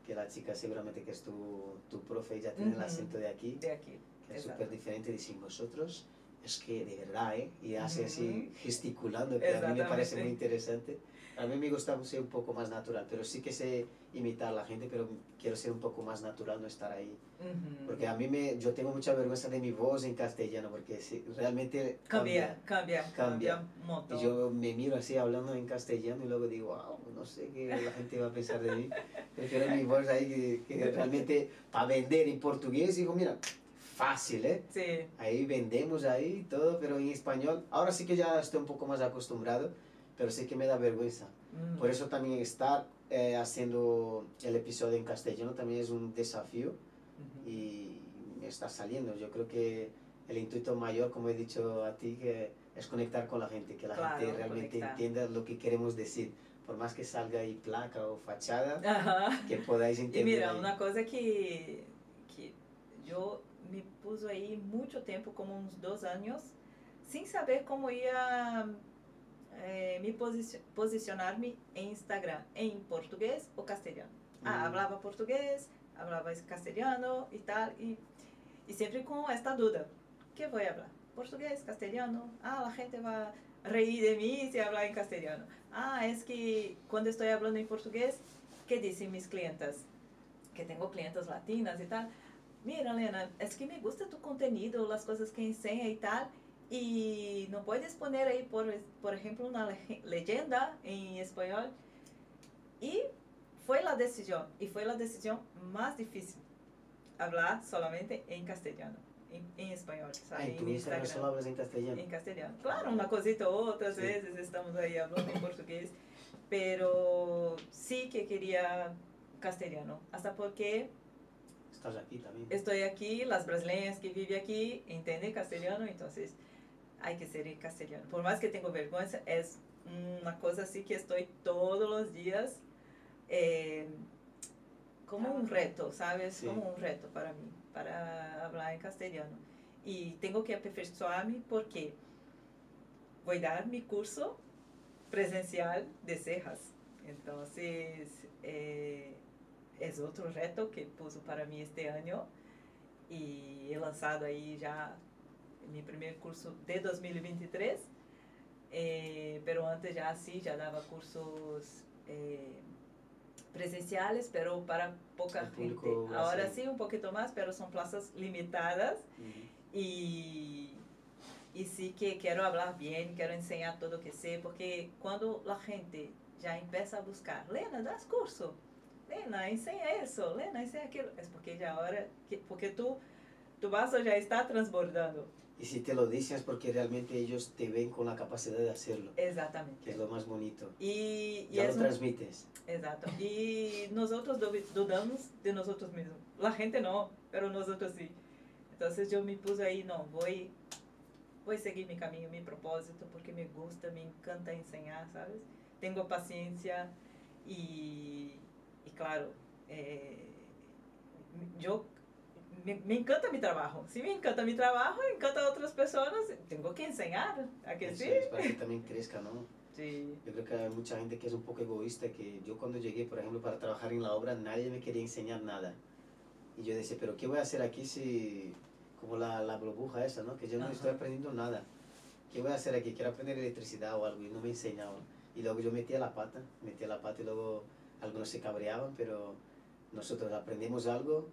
Que la chica seguramente que es tu, tu profe, ya tiene el Ujú. acento de aquí. De aquí. que es súper diferente, dicen vosotros, es que de verdad, ¿eh? Y hace así gesticulando, que a mí me parece muy interesante. A mí me gusta ser un poco más natural, pero sí que sé imitar a la gente, pero quiero ser un poco más natural, no estar ahí. Ujú. Porque a mí me, yo tengo mucha vergüenza de mi voz en castellano, porque sí, realmente Cambia, cambia, Cambia. cambia montón. Y yo me miro así hablando en castellano y luego digo, wow, no sé qué la gente va a pensar de mí. Prefiero mi voz ahí que, que realmente para vender en portugués. Digo, mira, fácil, ¿eh? Sí, Ahí vendemos ahí todo, pero en español. Ahora sí que ya estoy un poco más acostumbrado, pero sí que me da vergüenza. mm, Por eso también estar eh, haciendo el episodio en castellano también es un desafío y me está saliendo. Yo creo que el intuito mayor, como he dicho a ti, que es conectar con la gente, que la Claro, gente realmente conectar. entienda lo que queremos decir. Por más que salga ahí placa o fachada, Ajá. que podáis Y entender. mira, ahí. una cosa que, que yo me puse ahí mucho tiempo, como uns dos años, sin saber cómo ia eh, me posici- posicionar-me em Instagram, em português ou castelhano. Ah, Mm. falava português, falava castelhano e tal, e, e sempre com esta dúvida. que vou falar? Português, castelhano? Ah, a gente vai reír de mim se falar em castelhano. Ah, es que quando estou falando em português, que dizem mis clientas? Que tenho clientas latinas e tal. Mira, Lena, es que me gusta tu contenido, as coisas que enseña e tal. E não puedes poner aí, por, por exemplo, uma lege- legenda em espanhol. E foi a decisão, e foi a decisão mais difícil. Hablar solamente em castelhano, em, em espanhol, Ah, en Instagram solo hablas en castellano. em castelhano. Claro, uma cosita às Sim. vezes estamos aí falando em português, pero sí que queria castelhano, hasta porque Estás aquí también. estou aqui, as brasileiras que vivem aqui entendem castelhano, então hay que ser em castelhano. Por mais que tenho vergonha, é uma coisa assim que estou todos os dias eh, como um reto, sabes? Sim. Como um reto para mim, para falar em castelhano. E tenho que aperfeiçoar-me porque vou dar meu curso presencial de cejas. Então, é, é outro reto que puso para mim este ano e he lançado aí já mi primer curso de 2023, eh, pero antes ya sí, ya daba cursos eh, presenciales, pero para poca El gente. Ahora brasileño. sí, un poquito más, pero son plazas limitadas Ujú. y, y sí que quiero hablar bien, quiero enseñar todo lo que sé, porque cuando la gente ya empieza a buscar, Lena, das curso, Lena, enseña eso, Lena, enseña aquilo, es porque ya ahora, que, porque tú, tu vaso ya está transbordando. Y si te lo dicen es porque realmente ellos te ven con la capacidad de hacerlo, que Exactamente. es lo más bonito. Y, Ya lo transmites. Exacto. Y nosotros dudamos de nosotros mismos. La gente no, pero nosotros sí. Entonces yo me puse ahí, no, voy, voy a seguir mi camino, mi propósito, porque me gusta, me encanta enseñar, ¿sabes? Tengo paciencia y, y claro, eh, yo me, me encanta mi trabajo. Si me encanta mi trabajo, encanta a otras personas, tengo que enseñar, ¿a que Eso sí? es para que también crezca, ¿no? Sí. Yo creo que hay mucha gente que es un poco egoísta, que yo cuando llegué, por ejemplo, para trabajar en la obra, nadie me quería enseñar nada. Y yo decía, pero ¿qué voy a hacer aquí si, como la, la burbuja esa, ¿no? Que yo no Ajá. estoy aprendiendo nada. ¿Qué voy a hacer aquí? Quiero aprender electricidad o algo y no me enseñaban. Y luego yo metía la pata, metía la pata y luego algunos se cabreaban, pero nosotros aprendimos algo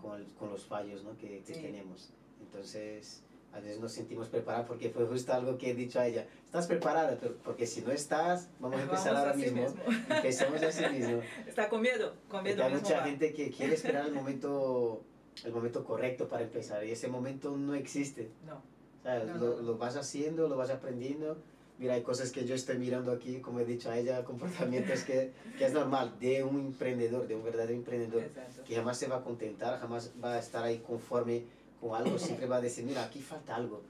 Con, con los fallos ¿no? que, que Sí. tenemos. Entonces, a veces nos sentimos preparados porque fue justo algo que he dicho a ella. Estás preparada, porque si no estás, vamos a empezar Vamos ahora así mismo. Empezamos así mismo. Está con miedo, con miedo hay mismo mucha va. gente que quiere esperar el momento, el momento correcto para empezar y ese momento no existe. No. ¿sabes? No, lo, no. lo vas haciendo, lo vas aprendiendo. Mira, hay cosas que yo estoy mirando aquí, como he dicho a ella, comportamientos que, que es normal de un emprendedor, de un verdadero emprendedor Exacto. que jamás se va a contentar, jamás va a estar ahí conforme con algo, siempre va a decir, mira, aquí falta algo.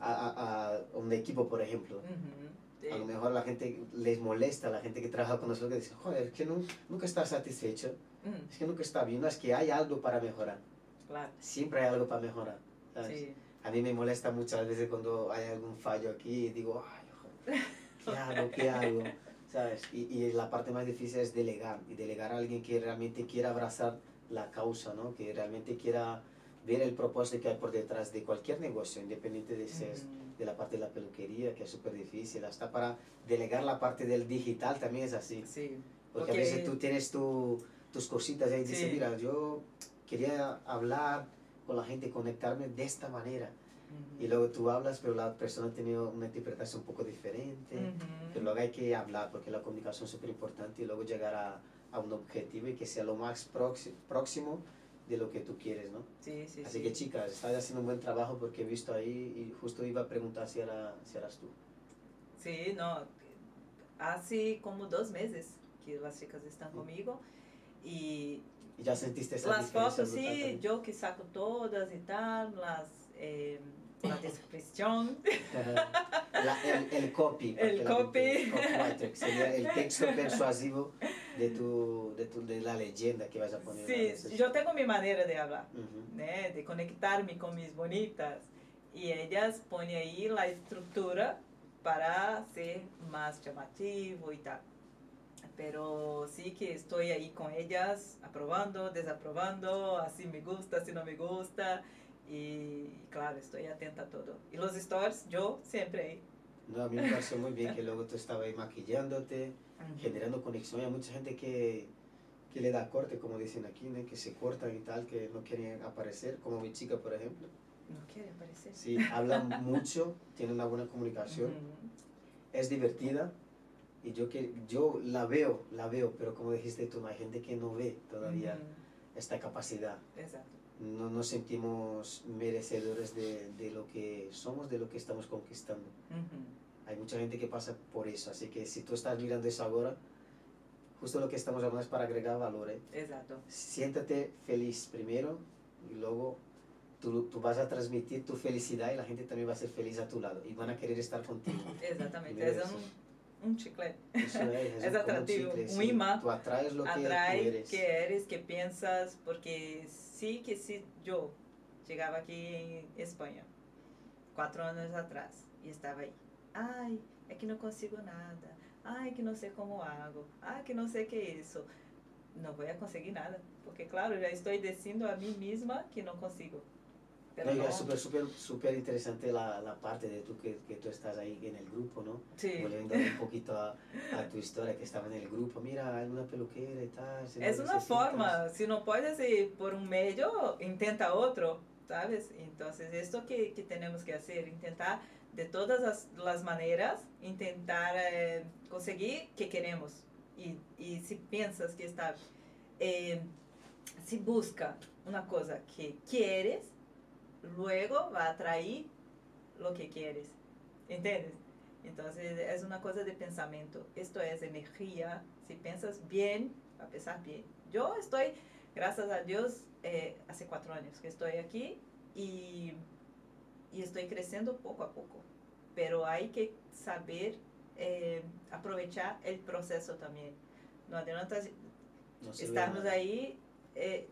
A, a- a un equipo, por ejemplo. Ujú, sí. A lo mejor la gente les molesta, la gente que trabaja con nosotros, que dice, joder, es que nu- nunca está satisfecho, Mm, es que nunca está bien, no, es que hay algo para mejorar, claro. siempre hay algo para mejorar. Sí. A mí me molesta muchas veces cuando hay algún fallo aquí y digo, ¿qué hago? ¿Qué hago? ¿Sabes? Y, y la parte más difícil es delegar, y delegar a alguien que realmente quiera abrazar la causa, ¿no? Que realmente quiera ver el propósito que hay por detrás de cualquier negocio, independiente de si es de la parte de la peluquería, que es súper difícil, hasta para delegar la parte del digital también es así. Sí. Porque, a veces tú tienes tu- tus cositas ahí y dices, Sí. mira, yo quería hablar con la gente, conectarme de esta manera. Ujú. Y luego tú hablas, pero la persona tiene una interpretación un poco diferente. Ujú. Pero luego hay que hablar porque la comunicación es súper importante y luego llegar a, a un objetivo y que sea lo más proxi- próximo de lo que tú quieres, ¿no? Sí, sí, Así sí. que chicas, estás haciendo un buen trabajo porque he visto ahí y justo iba a preguntar si, era, si eras tú. Sí, no. Hace como dos meses que las chicas están conmigo y Y ya sentiste esa las fotos sí, yo que saco todas y tal, las eh, la descripción, La- el, el copy. El copy. copywriter, que sería el texto persuasivo de, tu, de, tu, de la leyenda que vas a poner. sí, yo tengo mi manera de hablar. Ujú. né, de conectarme con mis bonitas. Y ellas ponen ahí la estructura para ser más llamativo y tal. Pero sí que estoy ahí con ellas, aprobando, desaprobando, así me gusta, así no me gusta. Y claro, estoy atenta a todo. Y los stories, yo siempre ahí. No, a mí me pareció muy bien que luego tú estabas ahí maquillándote, generando conexión. Hay mucha gente que, que le da corte, como dicen aquí, ¿no? que se cortan y tal, que no quieren aparecer, como mi chica, por ejemplo. No quiere aparecer. Sí, hablan mucho, tiene una buena comunicación, Ujú. es divertida y yo, que, yo la veo, la veo, pero como dijiste tú, hay gente que no ve todavía Ujú. esta capacidad. Exacto. No nos sentimos merecedores de, de lo que somos, de lo que estamos conquistando. Hay mucha gente que pasa por eso, así que si tú estás mirando eso ahora, justo lo que estamos hablando es para agregar valor. ¿eh? Exacto. Siéntate feliz primero y luego tú, tú vas a transmitir tu felicidad y la gente también va a ser feliz a tu lado y van a querer estar contigo. Exactamente. Mira Es eso. un, un chiclete. Eso es, Es como atractivo, chicle, un sí. imán. Tú atraes lo que tú Atrae eres. que eres, que piensas, porque sí que si yo llegaba aquí en España, cuatro años atrás, y estaba ahí, ay, é que no consigo nada, ay, que no sé cómo hago, ay, que no sé qué es eso, no voy a conseguir nada, porque claro, ya estoy diciendo a mí misma que no consigo, pero No, no. es súper, súper, súper interesante la, la parte de tú que, que tú estás ahí en el grupo, ¿no? Sí. Volviendo un poquito a, a tu historia, que estaba en el grupo, mira, hay una peluquera y tal. si no Es una necesitas. forma, si no puedes ir por un medio, intenta otro, ¿sabes? Entonces, esto que, que tenemos que hacer, intentar de todas las, las maneras, intentar eh, conseguir que queremos. Y, y si piensas que está, eh, si busca una cosa que quieres, luego va a atraer lo que quieres, ¿entiendes? Entonces es una cosa de pensamiento. Esto es energía. Si piensas bien, va a pensar bien. Yo estoy, gracias a Dios, eh, hace cuatro años que estoy aquí y, y estoy creciendo poco a poco. Pero hay que saber eh, aprovechar el proceso también. No adianta No estarmos ahí eh,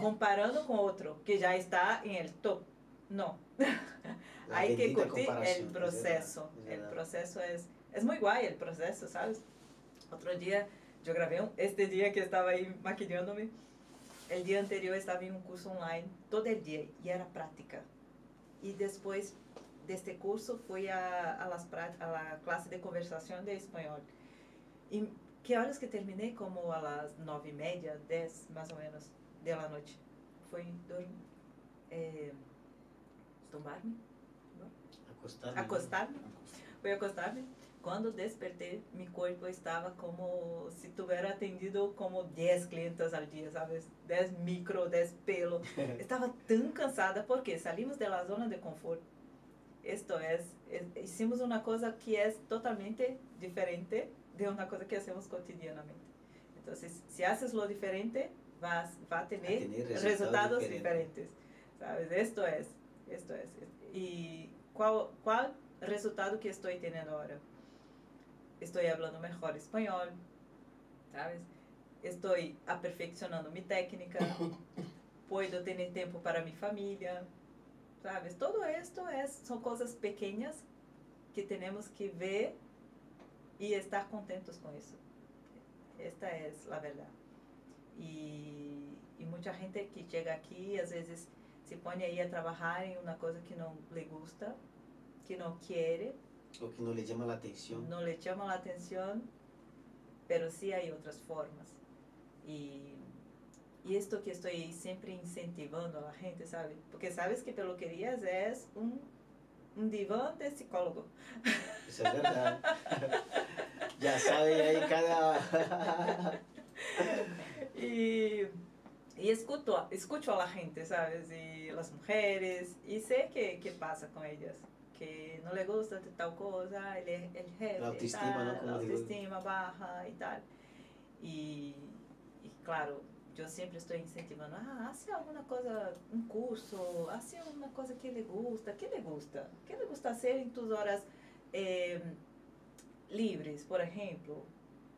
comparando con otro que ya está en el top. No, hay que curtir el es proceso. verdad, es el verdad. proceso es, es muy guay el proceso, ¿sabes? Otro día yo grabé, un- este día que estaba ahí maquillándome, el día anterior estaba en un curso online todo el día y era práctica. Y después de este curso fui a, a, las, a la clase de conversación de español. Y que horas que terminé? Como las nove y media, dez más o menos de la noche. Fui dormir, eh, tumbar-me, Acostarme. acostar-me. Fui acostar-me. Quando despertei, meu corpo estava como se tivesse atendido como 10 clientes al dia, sabes? 10 micro, 10 pelo. Estava tão cansada porque salimos da zona de conforto. Esto es, es- hicimos una cosa que es totalmente diferente de una cosa que hacemos cotidianamente. Entonces, si haces lo diferente, vas, va a tener, tener resultados resultados, diferentes. diferentes. ¿Sabes? Esto es, esto es. ¿Y cuál, cuál resultado que estoy teniendo ahora? Estoy hablando mejor español, ¿sabes? Estoy aperfeccionando mi técnica, puedo tener tiempo para mi familia, ¿sabes? Todo esto es, son cosas pequeñas que tenemos que ver y estar contentos con eso. Esta es la verdad. Y, y mucha gente que llega aquí, a veces se pone ahí a trabajar en una cosa que no le gusta, que no quiere, O que no le llama la atención. no le llama la atención, pero sí hay otras formas. Y, y esto que estoy siempre incentivando a la gente, ¿sabes? Porque sabes que peluquerías es un, un diván de psicólogo. Eso es verdad. ya sabe ahí cada... Y, y escucho, escucho a la gente, ¿sabes? Y las mujeres, y sé qué qué pasa con ellas. Que no le gusta tal cosa, el, el jefe, La autoestima, tal, ¿no? La autoestima baja y tal. Y, y claro, yo siempre estoy incentivando, ah, hace alguna cosa, un curso, hace una cosa que le gusta, ¿qué le gusta? ¿Qué le gusta hacer en tus horas eh, libres, por ejemplo?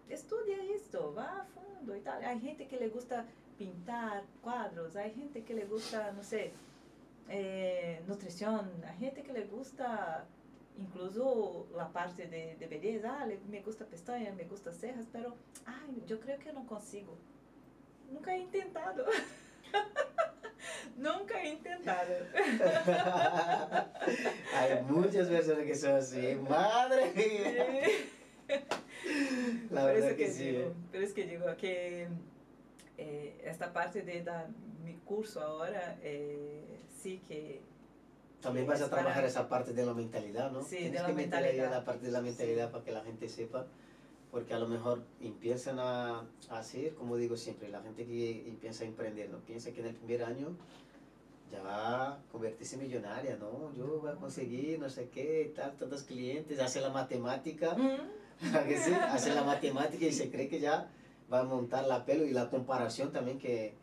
Estudia esto, va a fondo y tal. Hay gente que le gusta pintar cuadros, hay gente que le gusta, no sé, eh, nutrición, hay gente que le gusta incluso la parte de, de belleza, ah, le- me gusta pestañas, me gusta cejas, pero, ay, yo creo que no consigo. Nunca he intentado. Nunca he intentado. Hay muchas personas que son así. Madre mía. La por verdad eso que, que, sí. digo, ¿eh? por eso que digo que eh, esta parte de dar mi curso ahora, eh, sí que También Sí, vas a es para- trabajar esa parte de la mentalidad, ¿no? Sí, Tienes de la que meter ahí mentalidad. la parte de la mentalidad para que la gente sepa, porque a lo mejor empiezan a, a hacer, como digo siempre, la gente que empieza a emprender, ¿no? Piensa que en el primer año ya va a convertirse en millonaria, ¿no? Yo voy a conseguir no sé qué, tal, tantos clientes, hace la matemática, Mm, ¿a que sí? hace la matemática y se cree que ya va a montar la pelo y la comparación también que,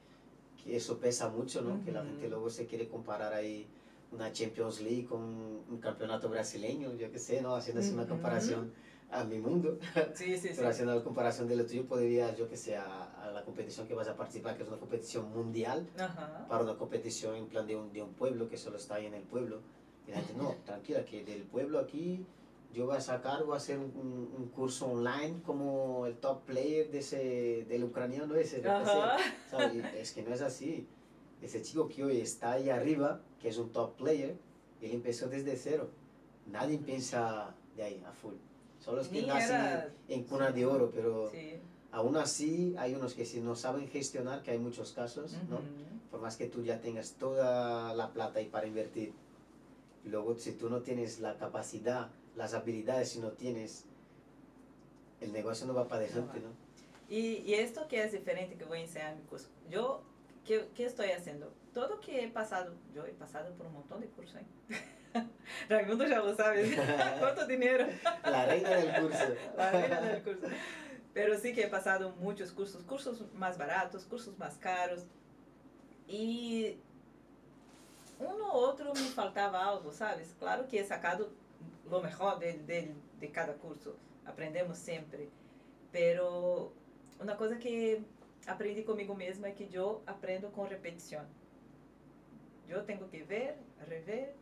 que eso pesa mucho, ¿no? Que la gente luego se quiere comparar ahí una Champions League con un campeonato brasileño, yo qué sé, ¿no? Haciendo así una comparación a mi mundo, sí, sí, sí. pero haciendo la comparación de lo tuyo podría, yo que sé, a, a la competición que vas a participar, que es una competición mundial, Ajá. para una competición en plan de un, de un pueblo que solo está ahí en el pueblo. Y la gente, no, tranquila, que del pueblo aquí yo voy a sacar, voy a hacer un, un- un curso online como el top player de ese, del ucraniano ese. ¿sabes? Y Es que no es así. ese chico que hoy está ahí arriba, que es un top player, él empezó desde cero. Nadie piensa de ahí a full. Son los que Ni nacen era- en cuna de oro, pero Sí. aún así hay unos que si no saben gestionar, que hay muchos casos, ¿no? Ujú. Por más que tú ya tengas toda la plata ahí para invertir, luego si tú no tienes la capacidad, las habilidades, si no tienes, el negocio no va para adelante, ¿no? Y, y esto que es diferente que voy a enseñar en mi curso. Yo, ¿qué, ¿qué estoy haciendo? Todo que he pasado, yo he pasado por un montón de cursos, ¿eh? Raimundo ya lo sabe, ¿cuánto dinero? La reina del curso. La reina del curso. Pero sí que he pasado muchos cursos, cursos más baratos, cursos más caros. Y uno u otro me faltaba algo, ¿sabes? Claro que he sacado lo mejor de, de, de cada curso, aprendemos siempre. Pero una cosa que aprendi conmigo mesma es que yo aprendo con repetición. Yo tengo que ver, rever,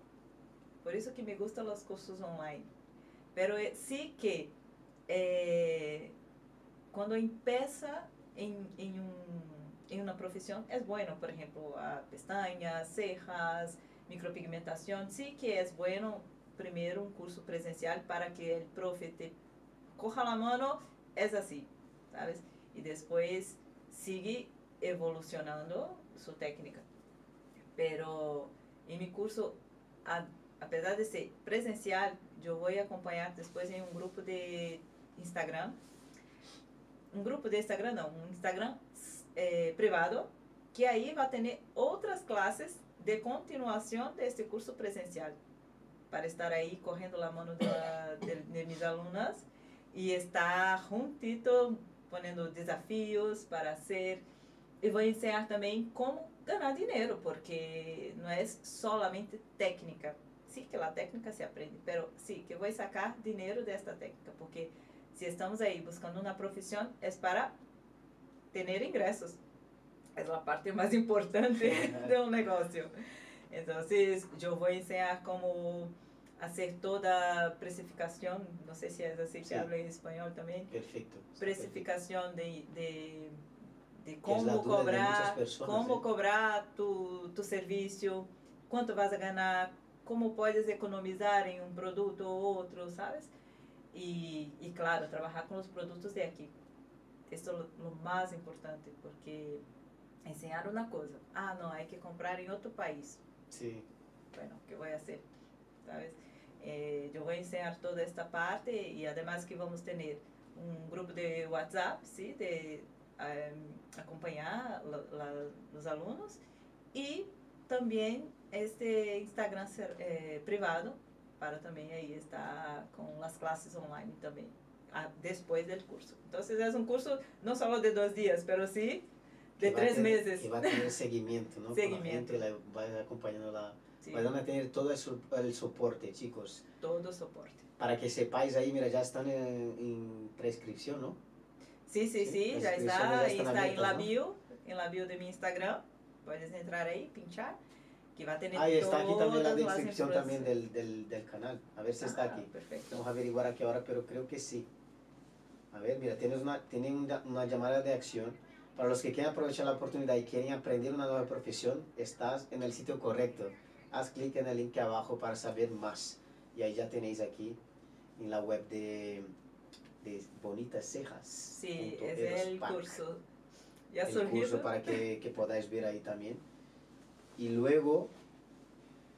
por eso que me gustan los cursos online. Pero eh, sí que eh, cuando empieza en, en, un, en una profesión es bueno, por ejemplo, pestañas, cejas, micropigmentación, sí que es bueno primero un curso presencial para que el profe te coja la mano, es así, ¿sabes? Y después sigue evolucionando su técnica. Pero en mi curso, a pesar de ser presencial, yo voy a acompañar después en un grupo de Instagram. Un grupo de Instagram, no, un Instagram eh, privado, que ahí va a tener otras clases de continuación de este curso presencial, para estar ahí cogiendo la mano de, la- de, de mis alumnas y estar juntito, poniendo desafios para hacer. E vou ensinar também como ganhar dinheiro, porque não é solamente técnica. Sí, que a técnica se aprende, pero sí, que vou sacar dinheiro desta técnica, porque se estamos aí buscando uma profissão, é para ter ingressos. É a parte mais importante de um negócio. Então, eu vou ensinar como fazer toda a precificação, não sei se é assim que Sí. habla em espanhol também, Perfecto. precificación de, de, de Que es la cómo duda de muchas cobrar, personas, cómo ¿eh? cobrar tu, tu servicio, cuánto vas a ganar, cómo puedes economizar en un producto u otro, ¿sabes? Y, y claro, trabajar con los productos de aquí. Esto es lo, lo más importante, porque enseñar una cosa, ah, no, hay que comprar en otro país. Sí. Bueno, ¿qué voy a hacer? ¿Sabes? Eh, yo voy a enseñar toda esta parte y además que vamos a tener un grupo de WhatsApp, ¿sí? De em, acompañar lo- la- los alumnos y también este Instagram eh, privado para también ahí estar con las clases online también ah, después del curso. Entonces es un curso no solo de dos días, pero sí Que de tres tener- meses. Que va a tener seguimiento, ¿no? Con la Seguimiento. gente, la va acompañando la... Sí, Van a tener todo el, el soporte, chicos. todo soporte. Para que sepáis ahí, mira, ya están en, en prescripción, ¿no? Sí, sí, Sí, sí, ya está, ya está en la abiertas, ¿no? bio, en la bio de mi Instagram. Puedes entrar ahí, pinchar, que va a tener Ahí está aquí también la descripción también del, del, del canal. A ver si está Ah, aquí. Perfecto. Vamos a averiguar aquí ahora, pero creo que sí. A ver, mira, tienes una, tienen una, una llamada de acción. Para los que quieren aprovechar la oportunidad y quieren aprender una nueva profesión, estás en el sitio correcto. Haz clic en el link abajo para saber más. Y ahí ya tenéis aquí en la web de, de Bonitas Cejas. Sí, es el curso. Ya el surgido. curso para que, que podáis ver ahí también. Y luego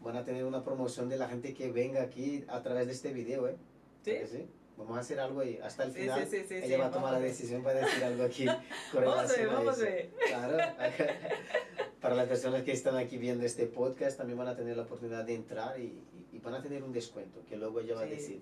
van a tener una promoción de la gente que venga aquí a través de este video, ¿eh? ¿Sí? ¿A que sí? Vamos a hacer algo ahí. Hasta el Sí, final sí, ella va a tomar la decisión para decir algo aquí. Vamos a ver, vamos a ver. Claro. para las personas que están aquí viendo este podcast también van a tener la oportunidad de entrar y, y- y van a tener un descuento que luego ella va a decir.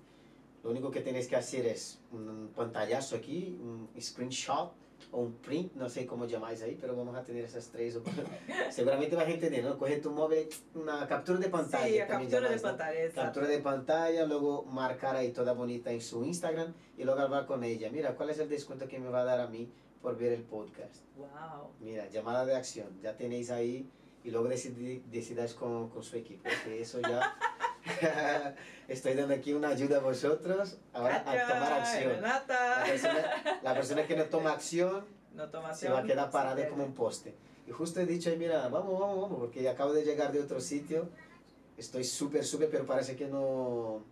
Lo único que tenéis que hacer es un pantallazo aquí, un screenshot o un print, no sé cómo llamáis ahí, pero vamos a tener esas tres. Seguramente vas a entender, ¿no? Coge tu móvil, una captura de pantalla. Sí, captura de llamáis, ¿no? pantalla, exacto. Captura de pantalla, luego marcar ahí toda bonita en su Instagram y luego hablar con ella. Mira, ¿cuál es el descuento que me va a dar a mí por ver el podcast? Wow. Mira, llamada de acción, ya tenéis ahí y luego decidáis con, con su equipo, que eso ya estoy dando aquí una ayuda a vosotros ahora a tomar acción. La persona, la persona que no toma acción no toma se va a quedar parada como un poste. Y justo he dicho, mira, vamos, vamos, vamos, porque acabo de llegar de otro sitio, estoy súper, súper, pero parece que no,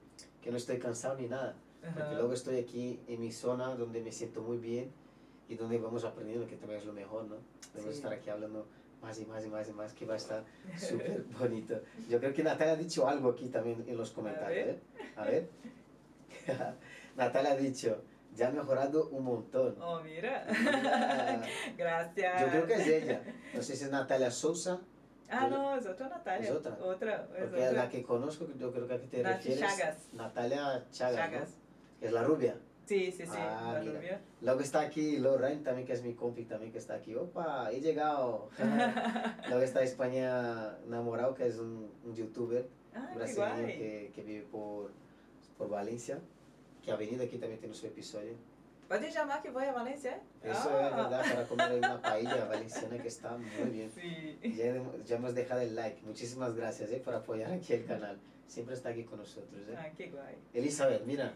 que no estoy cansado ni nada. Porque Ajá. luego estoy aquí en mi zona donde me siento muy bien y donde vamos aprendiendo, que también es lo mejor, ¿no? Debemos Sí. estar aquí hablando más y más y más y más, que va a estar súper bonito. Yo creo que Natalia ha dicho algo aquí también en los comentarios, ver. ¿eh? A ver. Natalia ha dicho, ya ha mejorado un montón. Oh, mira. Mira. Gracias. Yo creo que es ella. No sé si es Natalia Sousa, Ah, no, es otra Natalia. Es otra. Otra, es porque otra. la que conozco, yo creo que a qué te refieres. Chagas. Natalia Chagas, ¿no? Chagas. Que es la rubia. Sí, sí, sí, Ah, la mira. Luego está aquí Lorraine también, que es mi compi también, que está aquí. ¡Opa! He llegado. Luego está España Enamorado, que es un, un youtuber Ah, brasileño que, que vive por, por Valencia, que ha venido aquí también tiene su episodio. Pode llamar que voy a Valencia, ¿eh? Eso Ah. es verdad, para comer una paella valenciana que está muy bien. Sí. Ya, ya hemos dejado el like. Muchísimas gracias eh, por apoyar aquí el canal. Siempre está aquí con nosotros. Eh. Ah, qué guay. Elizabeth, mira.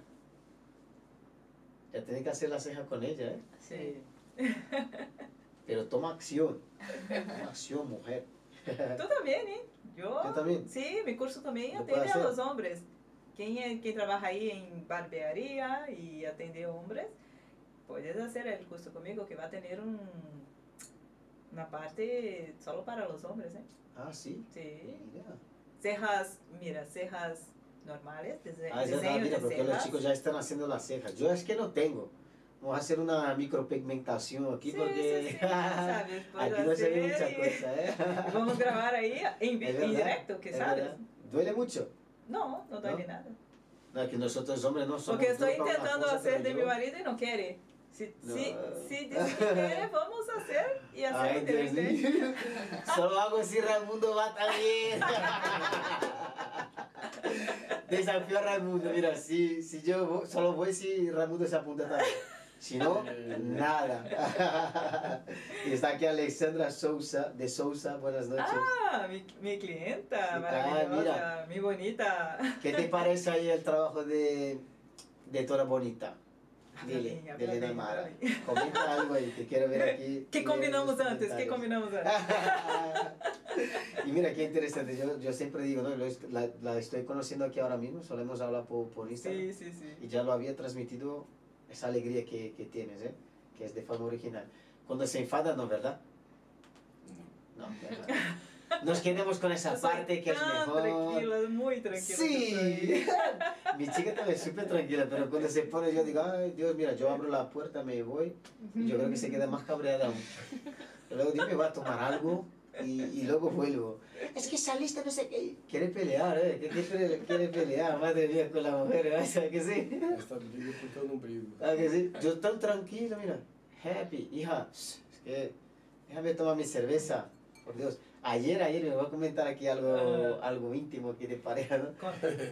Ya tiene que hacer la ceja con ella, ¿eh? Sí. Pero toma acción. Toma acción, mujer. Tú también, ¿eh? Yo, Yo también. Sí, mi curso también atende a los hombres. Quien, quien trabaja ahí en barbearía y atende hombres, puedes hacer el curso conmigo que va a tener un, una parte solo para los hombres, ¿eh? Ah, sí. Sí. Mira. Cejas, mira, cejas normales, dese- Ah, es verdad, diseño mira, porque los cejas. chicos ya están haendo las cejas. Yo es que no tengo. Vamos a hacer una micropigmentación aquí Sí, porque sí, sí, sabes, aquí no se ve mucha cosa, ¿eh? Vamos a grabar ahí en, en directo, que es sabes. verdad. ¿Duele mucho? No, no duele ¿No? nada. No, que nosotros hombres no somos Porque estoy intentando hacer de yo- mi marido y no quiere. Si, No. si, si dice que quiere, vamos a hacer y hacer Ay. Solo hago si Raimundo va también. Desafío a Raimundo. Mira, si, si yo solo voy si Raimundo se apunta también. Si no, nada. y está aquí Alexandra Sousa, de Sousa. Buenas noches. Ah, mi, mi clienta, ah, maravillosa, mi bonita. ¿Qué te parece ahí el trabajo de, de Tora Bonita? Habla Dile, habla dile bien. Comenta algo ahí, que quiero ver aquí. ¿Qué combinamos antes? ¿Qué combinamos antes? y mira qué interesante, yo, yo siempre digo, ¿no? La, la estoy conociendo aquí ahora mismo, solemos hablar por, por Instagram Sí, sí, sí. y ya lo había transmitido esa alegría que, que tienes, ¿eh? que es de forma original. Cuando se enfada, no, ¿verdad? No, ¿verdad? Nos quedemos con esa parte que es mejor. tranquila, muy tranquila. Sí, mi chica también es súper tranquila, pero cuando se pone yo digo, ay Dios, mira, yo abro la puerta, me voy y yo creo que se queda más cabreada aún. Luego digo, me va a tomar algo y, y luego vuelvo. Es que saliste, no sé qué. Quiere pelear, ¿eh? ¿Qué, qué quiere, quiere pelear? Madre mía, con la mujer, ¿eh? ¿sabes que sí? Por todo um brigo. ¿Sabes que sí? Yo tan tranquilo, mira. Happy, hija. Es que déjame tomar mi cerveza. Por Dios. Ayer, ayer me voy a comentar aquí algo, algo íntimo aquí de pareja, ¿no?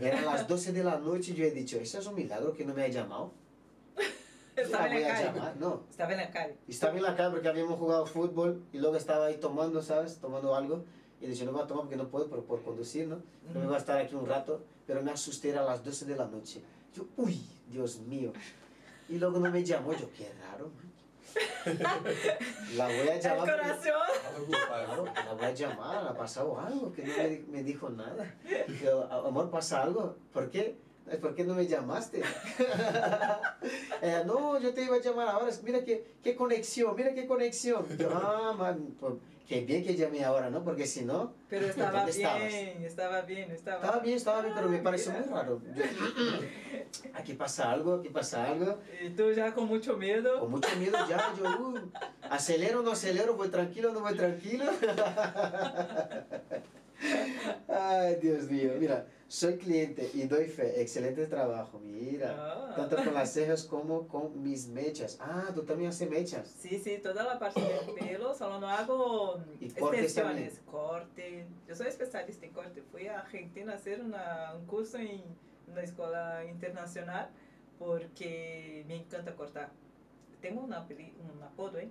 Eran las 12 de la noche y yo he dicho, ¿eso es un milagro que no me ha llamado? Estaba en la calle. llamar, no. Estaba en la calle. Estaba en la calle porque habíamos jugado fútbol y luego estaba ahí tomando, ¿sabes? Tomando algo. Y dije, no voy a tomar porque no puedo por, por conducir, ¿no? No me voy a estar aquí un rato, pero me asusté era a las 12 de la noche. Yo, uy, Dios mío. Y luego no me llamó, yo, qué raro, man. La voy a El llamar. porque- corazón. Claro, la voy a llamar, ha pasado algo, que no me, me dijo nada. Yo, amor, ¿pasa algo? ¿Por qué? "Ay, ¿Por qué no me llamaste? Ella, no, yo te iba a llamar ahora, mira qué, qué conexión, mira qué conexión. Yo, ah, man, qué bien que llamé ahora, ¿no? Porque si no, Pero estaba bien, estaba bien, estaba estaba bien, estaba bien, pero me Ah, pareció muy raro. Yo, aquí pasa algo, aquí pasa algo. Y tú ya con mucho miedo. Con mucho miedo ya, yo, uh, acelero, no acelero, voy tranquilo, no voy tranquilo. Ay, Dios mío, mira, soy cliente y doy fe, excelente trabajo, mira. Ah. Tanto con las cejas como con mis mechas. Ah, tú también haces mechas. Sí, sí, toda la parte del pelo, solo no hago Y extensiones, corte. Yo soy especialista en corte. Fui a Argentina a hacer una, un curso en una escuela internacional porque me encanta cortar. Tengo una, apeli- un apodo, ¿eh?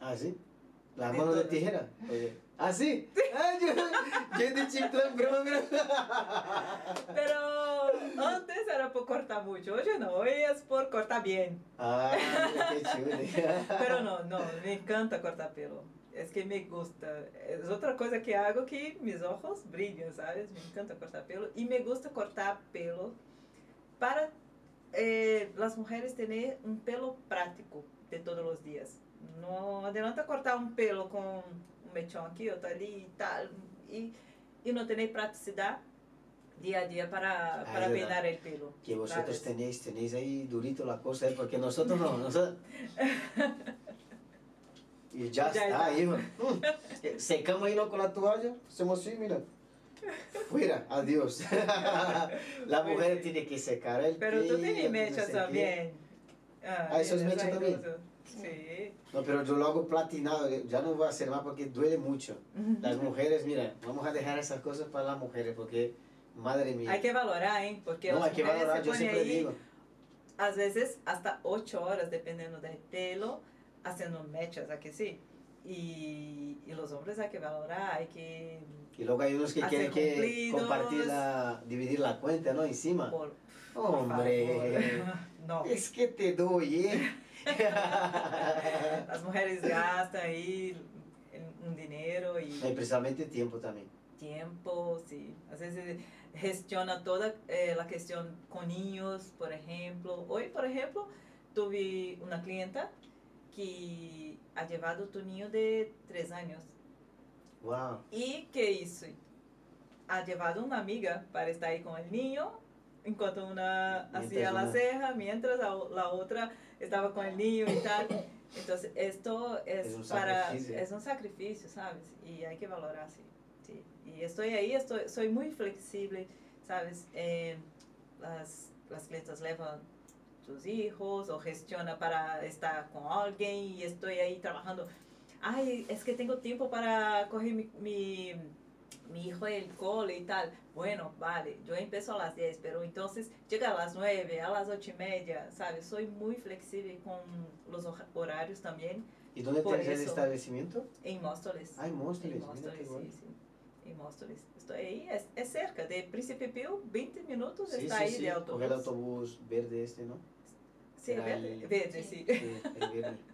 Ah, sí. La mano de tijera. Oye. ¿Ah, sí? Ah, yo, yo de chiclán, broma, broma. Pero antes era por cortar mucho, hoy no, hoy es por cortar bien. Ah, qué chévere. Pero no, no, me encanta cortar pelo. Es que me gusta. Es otra cosa que hago que mis ojos brillan, ¿sabes? Me encanta cortar pelo. Y me gusta cortar pelo para eh, las mujeres tener un pelo práctico de todos los días. No adianta cortar un pelo con un mechón aquí, otro allí y tal. Y, y no tener practicidad día a día para, Ah, para peinar el pelo. Que vosotros ¿sabes? tenéis, tenéis ahí durito la cosa, ¿eh? porque nosotros no. Nosotros... Y ya, Ya está, hijo. Mm. Secamos ahí con la toalla, hacemos así, mira. Fuera, adiós. la Pues mujer sí. tiene que secar el Pero tú pelo, tienes no mechas sé qué. también. Ah, ¿eso es tienes mecha también? Sí. No, pero yo lo hago platinado, ya no voy a hacer más porque duele mucho. Las mujeres, mira, vamos a dejar esas cosas para las mujeres porque, madre mía. Hay que valorar, ¿eh? Porque no, las hay que valorar, yo siempre ahí, digo. às vezes, hasta 8 horas, dependendo del pelo, haciendo mechas, ¿a que sí? Y, y los hombres hay que valorar, hay que... Y luego hay unos que quieren que compartir la, dividir la cuenta, ¿no? Encima. Por, por Hombre, favor. No, es que te doy, ¿eh? las mujeres gastan ahí un dinero y... y precisamente tiempo también. tiempo, sí. A veces gestiona toda eh, la cuestión con niños, por ejemplo. Hoy, por ejemplo, tuve una clienta que ha llevado tu niño de tres años. Wow. ¿Y qué hizo? Ha llevado una amiga para estar ahí con el niño, enquanto una Mientras hacía la una- ceja, mientras la, la otra estaba con el niño y tal. Entonces, esto es, para sacrificio. es un sacrificio, ¿sabes? Y hay que valorar, sí. sí. Y estoy ahí, estoy, soy muy flexible, ¿sabes? Eh, las, las clientes llevan sus hijos o gestiona para estar con alguien y estoy ahí trabajando. Ay, es que tengo tiempo para coger mi, mi, mi hijo del cole y tal. Bueno, vale, yo empiezo a las 10, pero entonces llega a las 9, a las 8 y media, ¿sabes? Soy muy flexible con los hor- horarios también ¿Y dónde tienes el establecimiento? en Móstoles. Móstoles, En mira Móstoles, qué bueno. sí, sí. En Móstoles. Estoy ahí, es, es cerca, de Príncipe Pío, 20 minutos Sí, está sí, ahí sí. de Coge autobús. el autobús verde este, ¿no? Sí, verde, el- verde, sí. Sí, el verde.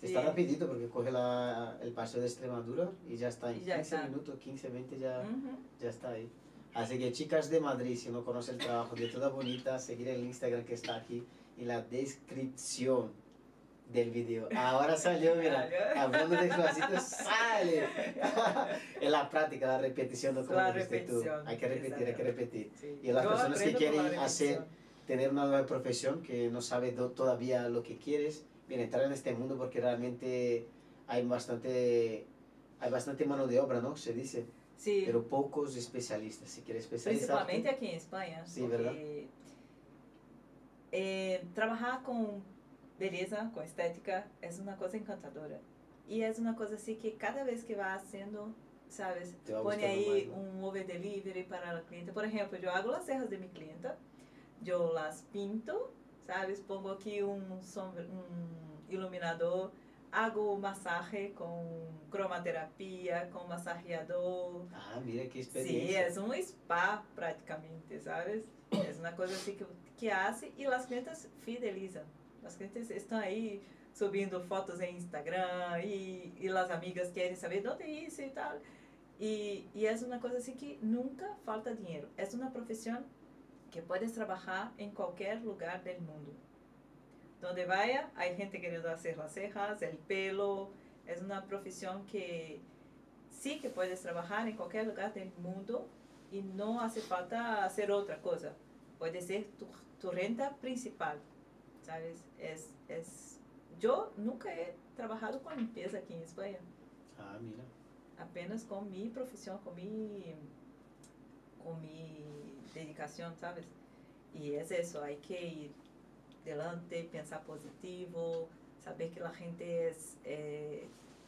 Sí. Está rapidito porque coge la, el paseo de Extremadura y ya está en Y ya 15 está. minutos, 15, 20 ya, Ujú. ya está ahí. Así que chicas de Madrid, si no conoce el trabajo de Toda Bonita, seguir el Instagram que está aquí en la descripción del video. Ahora salió, mira, hablando de despacito, sale. en la práctica, la repetición, ¿no? Como dijiste tú. Hay que repetir, hay que repetir. Sí. Y las Yo personas que quieren hacer- tener una nueva profesión que no sabes do- todavía lo que quieres, bien, entrar en este mundo porque realmente hay bastante, hay bastante mano de obra, ¿no? Se dice, Sí, pero pocos especialistas. Si quieres especializarte, principalmente aquí en España. Sí, ¿verdad? eh, trabajar con belleza, con estética, es una cosa encantadora. Y es una cosa así que cada vez que va haciendo, ¿sabes? Pone ahí más, ¿no? un over delivery para la cliente. Por ejemplo, yo hago las cejas de mi clienta, yo las pinto, ¿sabes? Pongo aquí un, sombra, un iluminador, hago masaje con cromaterapia, con masajeador. Ah, mira qué Sí, experiencia. es un spa prácticamente, ¿sabes? Es una cosa así que, que hace y las clientes fidelizan. Las clientes están ahí subiendo fotos en Instagram y, y las amigas quieren saber dónde hice y tal. Y, y es una cosa así que nunca falta dinero. Es una profesión que puedes trabajar en cualquier lugar del mundo. Donde vaya, hay gente queriendo hacer las cejas, el pelo. Es una profesión que sí que puedes trabajar en cualquier lugar del mundo y no hace falta hacer otra cosa. Puede ser tu, tu renta principal, ¿sabes? Es, es, yo nunca he trabajado con limpieza aquí en España, Ah, mira. apenas con mi profesión, con mi, con mi dedicación, ¿sabes? Y es eso, hay que ir delante, pensar positivo, saber que la gente es, eh,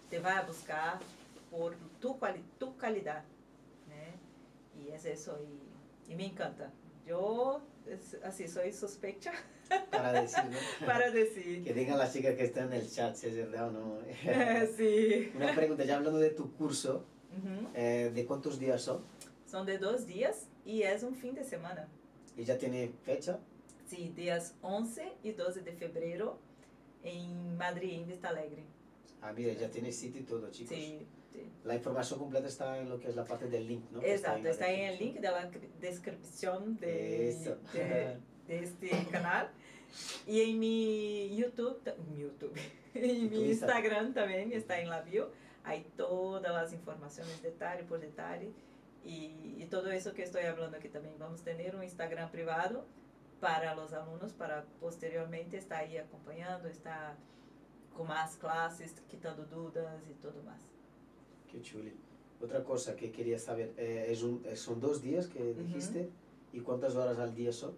te va a buscar por tu, tu calidad, ¿né? Y es eso, y, y me encanta. Yo, es- así, soy sospecha Para decir, ¿no? para decir. Que digan las chicas que están en el chat si es verdad o no. sí. Una pregunta, ya hablando de tu curso, eh, ¿de cuántos días son? Son de dos días y es un fin de semana. ¿Y ya tiene fecha? Sí, días 11 y 12 de febrero en Madrid, en Vista Alegre. Ah, mira, ya tiene sitio y todo, chicos. Sí, sí. La información completa está en lo que es la parte del link, ¿no? Exacto, la está en el link de la cri- descripción de, de, de este canal. Y en mi YouTube, mi YouTube, en mi. Instagram también está en la bio. Hay todas las informaciones detalle por detalle. Y, y todo eso que estoy hablando aquí también. Vamos a tener un Instagram privado para los alumnos, para posteriormente estar ahí acompañando, estar con más clases, quitando dudas y todo más. Qué chuli. Otra cosa que quería saber, eh, es un- eh, son dos días que dijiste, ¿y cuántas horas al día son?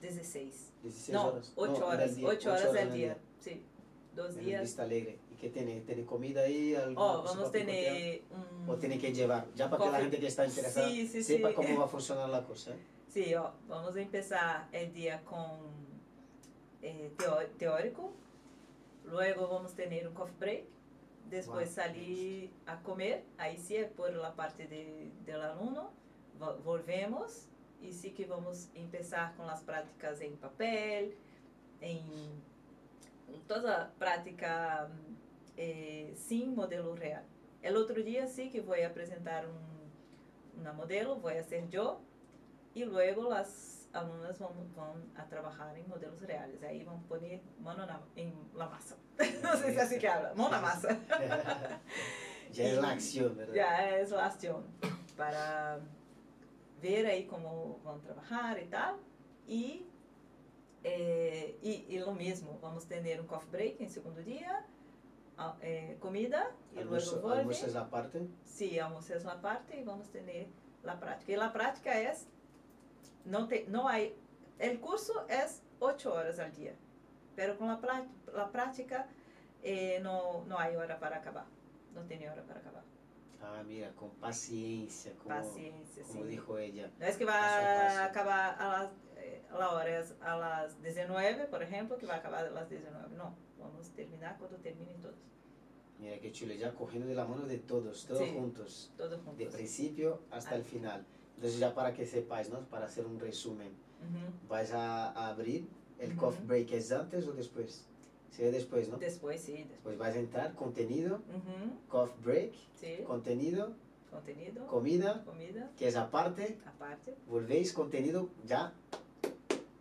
16. 16 No, horas. 8 No, horas, día, 8 ocho horas en al el día. Sí, dos En días. Vista Alegre. ¿Y qué tiene? ¿Tiene comida ahí? Oh, vamos a tener un... ¿O tiene que llevar? Ya para que la gente que está interesada Sí, sí, sepa sí. cómo va a funcionar la cosa. ¿eh? Sí, ó, vamos a empezar el día con eh, teórico, luego vamos a tener un coffee break, después Wow. salir a comer, ahí sí es por la parte de, del alumno, vo- volvemos y sí que vamos a empezar con las prácticas en papel, en toda práctica eh, sin modelo real. El otro día sí que voy a presentar un, una modelo, voy a ser yo, y luego las alumnas van, van a trabajar en modelos reales. Ahí van a poner mano na- en la masa. no sé si así que habla, mano na masa. ya es la acción, ¿verdad? Ya es la acción para ver ahí cómo van a trabajar y tal. Y, eh, y, y lo mismo, vamos a tener un coffee break en segundo día, a- eh, comida y Almuerzo, luego vuelve. almuerzo es la parte. Sí, almuerzo es la parte y vamos a tener la práctica. Y la práctica es, no, te, no hay, el curso es ocho horas al día, pero con la, la práctica eh, no, no hay hora para acabar, no tiene hora para acabar. Ah, mira, con paciencia, como, Paciencia, como sí. dijo ella. No es que va Paso a a paso. acabar a las, la hora es a las 19, por ejemplo, que va a acabar a las 19. No, vamos a terminar cuando terminen todos, Mira qué chulo, ya cogiendo de la mano de todos, todos Sí. juntos, todos de juntos. principio hasta el final. Entonces ya para que sepáis, ¿no? Para hacer un resumen, Ujú. vais a, a abrir, el Ujú. coffee break es antes o después? Sería después, ¿no? Después, sí, después. Pues vais a entrar, contenido, Ujú, coffee break, Sí, contenido, contenido, comida, comida, que es aparte, aparte. volvéis contenido, ya,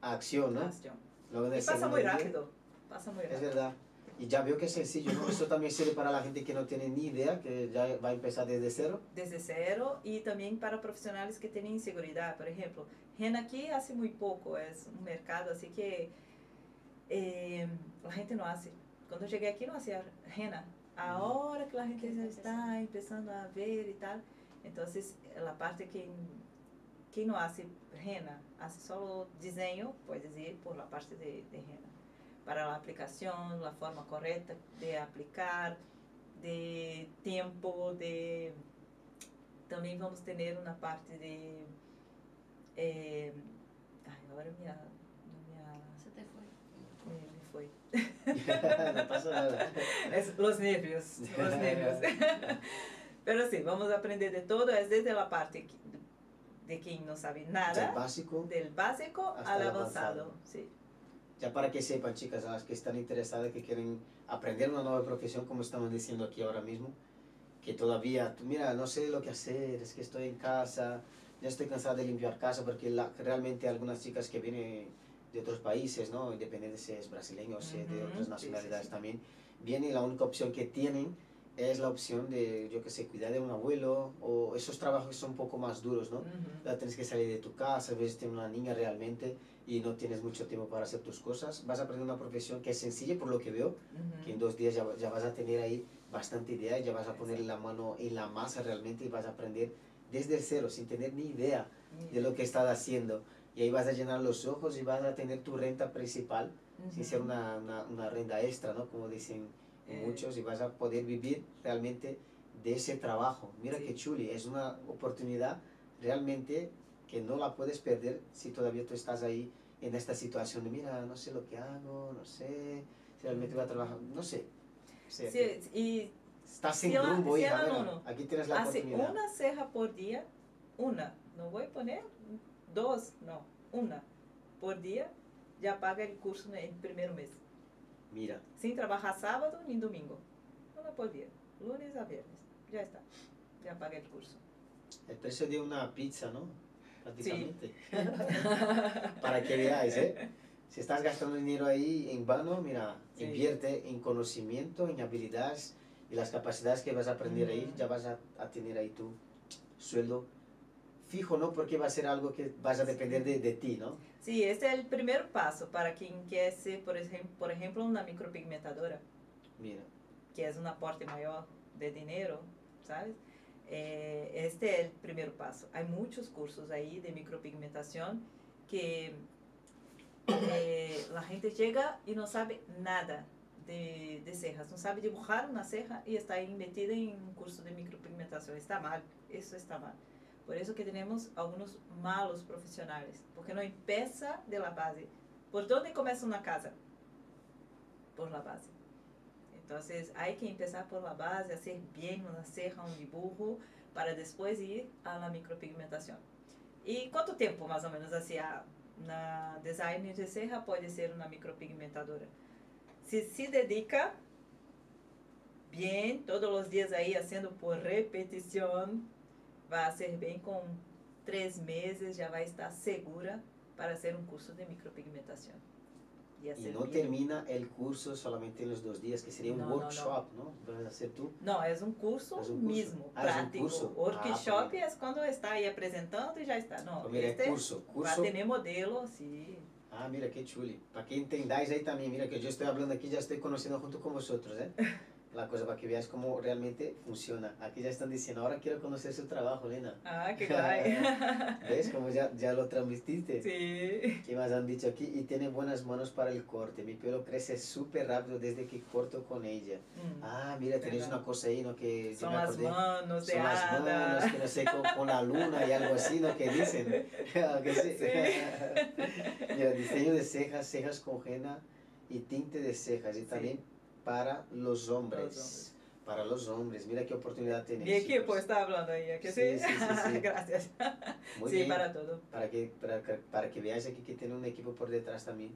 acción, ¿no? acción. Y pasa muy día, rápido, pasa muy Es rápido. verdad. Y ya veo que es sencillo, ¿no? Eso también sirve para la gente que no tiene ni idea, que ya va a empezar desde cero. Desde cero y también para profesionales que tienen inseguridad. Por ejemplo, Rena aquí hace muy poco, es un mercado así que eh, la gente no hace. Cuando llegué aquí no hacía Rena. Ahora que la gente ya está empezando a ver y tal, entonces la parte que quem não hace rena, hace solo diseño, puedes ir por la parte de, de rena. Para la aplicación, la forma correcta de aplicar, de tiempo, de... Também vamos ter uma parte de... eh, ai, agora minha, minha, Se te fue. me, me foi. no pasa nada. Es los nervios, los nervios. Pero sí, vamos a aprender de todo, es desde la parte de quien no sabe Del nada, básico. del básico al avanzado. avanzado. Sí. Ya para que sepan, chicas, a las que están interesadas, que quieren aprender una nueva profesión, como estamos diciendo aquí ahora mismo, que todavía, tú, mira, no sé lo que hacer, es que estoy en casa, ya estoy cansada de limpiar casa, porque la- realmente algunas chicas que vienen de otros países, ¿no? Independiente si es brasileño o si es de Ujú, otras sí, nacionalidades sí, sí. también, vienen y la única opción que tienen es la opción de, yo que sé, cuidar de un abuelo, o esos trabajos que son un poco más duros, ¿no? Ujú. ya tienes que salir de tu casa, a veces tienes una niña realmente y no tienes mucho tiempo para hacer tus cosas, vas a aprender una profesión que es sencilla por lo que veo, que en dos días ya, ya vas a tener ahí bastante idea, ya vas a poner la mano en la masa realmente y vas a aprender desde el cero, sin tener ni idea de lo que estás haciendo. Y ahí vas a llenar los ojos y vas a tener tu renta principal, sin ser una, una, una renta extra, ¿no? Como dicen. Muchos, y vas a poder vivir realmente de ese trabajo. Mira Sí. qué chuli, es una oportunidad realmente que no la puedes perder si todavía tú estás ahí en esta situación de, mira, no sé lo que hago, no sé, si realmente voy a trabajar, no sé. O sea, Sí, y estás sin si el- rumbo, hija, mira, alumno aquí tienes la hace oportunidad. una ceja por día, una, no voy a poner dos, no, una por día, ya paga el curso en el primer mes. Mira, Sin trabajar sábado ni domingo. Una por día, lunes a viernes. Ya está, ya paga el curso. el precio de una pizza, ¿no? Prácticamente. Para que veáis, ¿eh? Si estás gastando dinero ahí en vano, mira, Sí. invierte en conocimiento, en habilidades y las capacidades que vas a aprender ahí, Ujú. ya vas a, a tener ahí tu sueldo fijo, ¿no? Porque va a ser algo que vas a depender de, de ti, ¿no? Sí, este es el primer paso para quien quiere ser, por ejemplo, por ejemplo, una micropigmentadora. Mira, que es un aporte mayor de dinero, ¿sabes? Eh, este es el primer paso. Hay muchos cursos ahí de micropigmentación que eh, la gente llega y no sabe nada de, de cejas, no sabe dibujar una ceja y está ahí metida en un curso de micropigmentación. Está mal, eso está mal. Por eso que tenemos algunos malos profesionales, porque no empieza de la base. ¿Por dónde comienza una casa? Por la base. Entonces hay que empezar por la base, hacer bien una ceja, un dibujo, para después ir a la micropigmentación. ¿Y cuánto tiempo más o menos hacía una designer de ceja puede ser una micropigmentadora? Si se dedica bien, todos los días ahí haciendo por repetición, va a hacer bien con tres meses, ya va a estar segura para hacer un curso de micropigmentación. y hacer no bien. termina el curso solamente en los dos días, que sería un No, no, no. workshop, ¿no? Vas a hacer tú. No, es un curso Es un curso. mismo, Ah, es un práctico. curso. Ah, Workshop es cuando está ahí presentando y ya está. No, Pues mira, este curso, va a curso. tener modelo, sí. Ah, mira qué chuli. Para que entendáis ahí también, mira que yo estoy hablando aquí, ya estoy conociendo junto con vosotros, ¿eh? La cosa para que veáis cómo realmente funciona. Aquí ya están diciendo, ahora quiero conocer su trabajo, Lena. Ah, qué guay. ¿Ves? Como ya, ya lo transmitiste. sí. ¿Qué más han dicho aquí? Y tiene buenas manos para el corte. Mi pelo crece súper rápido desde que corto con ella. Mm. Ah, mira, tenéis una cosa ahí, ¿no? Que Son las manos de Son las manos, que no sé, con, con la luna y algo así, ¿no? Que dicen. ¿A que sí? Mira, diseño de cejas, cejas con henna y tinte de cejas. Y Sí. también para los hombres. Los hombres. Para los hombres. Mira qué oportunidad tenéis. Mi equipo chicos. está hablando ahí, ¿a que Sí, sí? sí, sí, sí. Gracias. Muy sí, bien. para todo. Para que, para, para que veáis aquí que tiene un equipo por detrás también.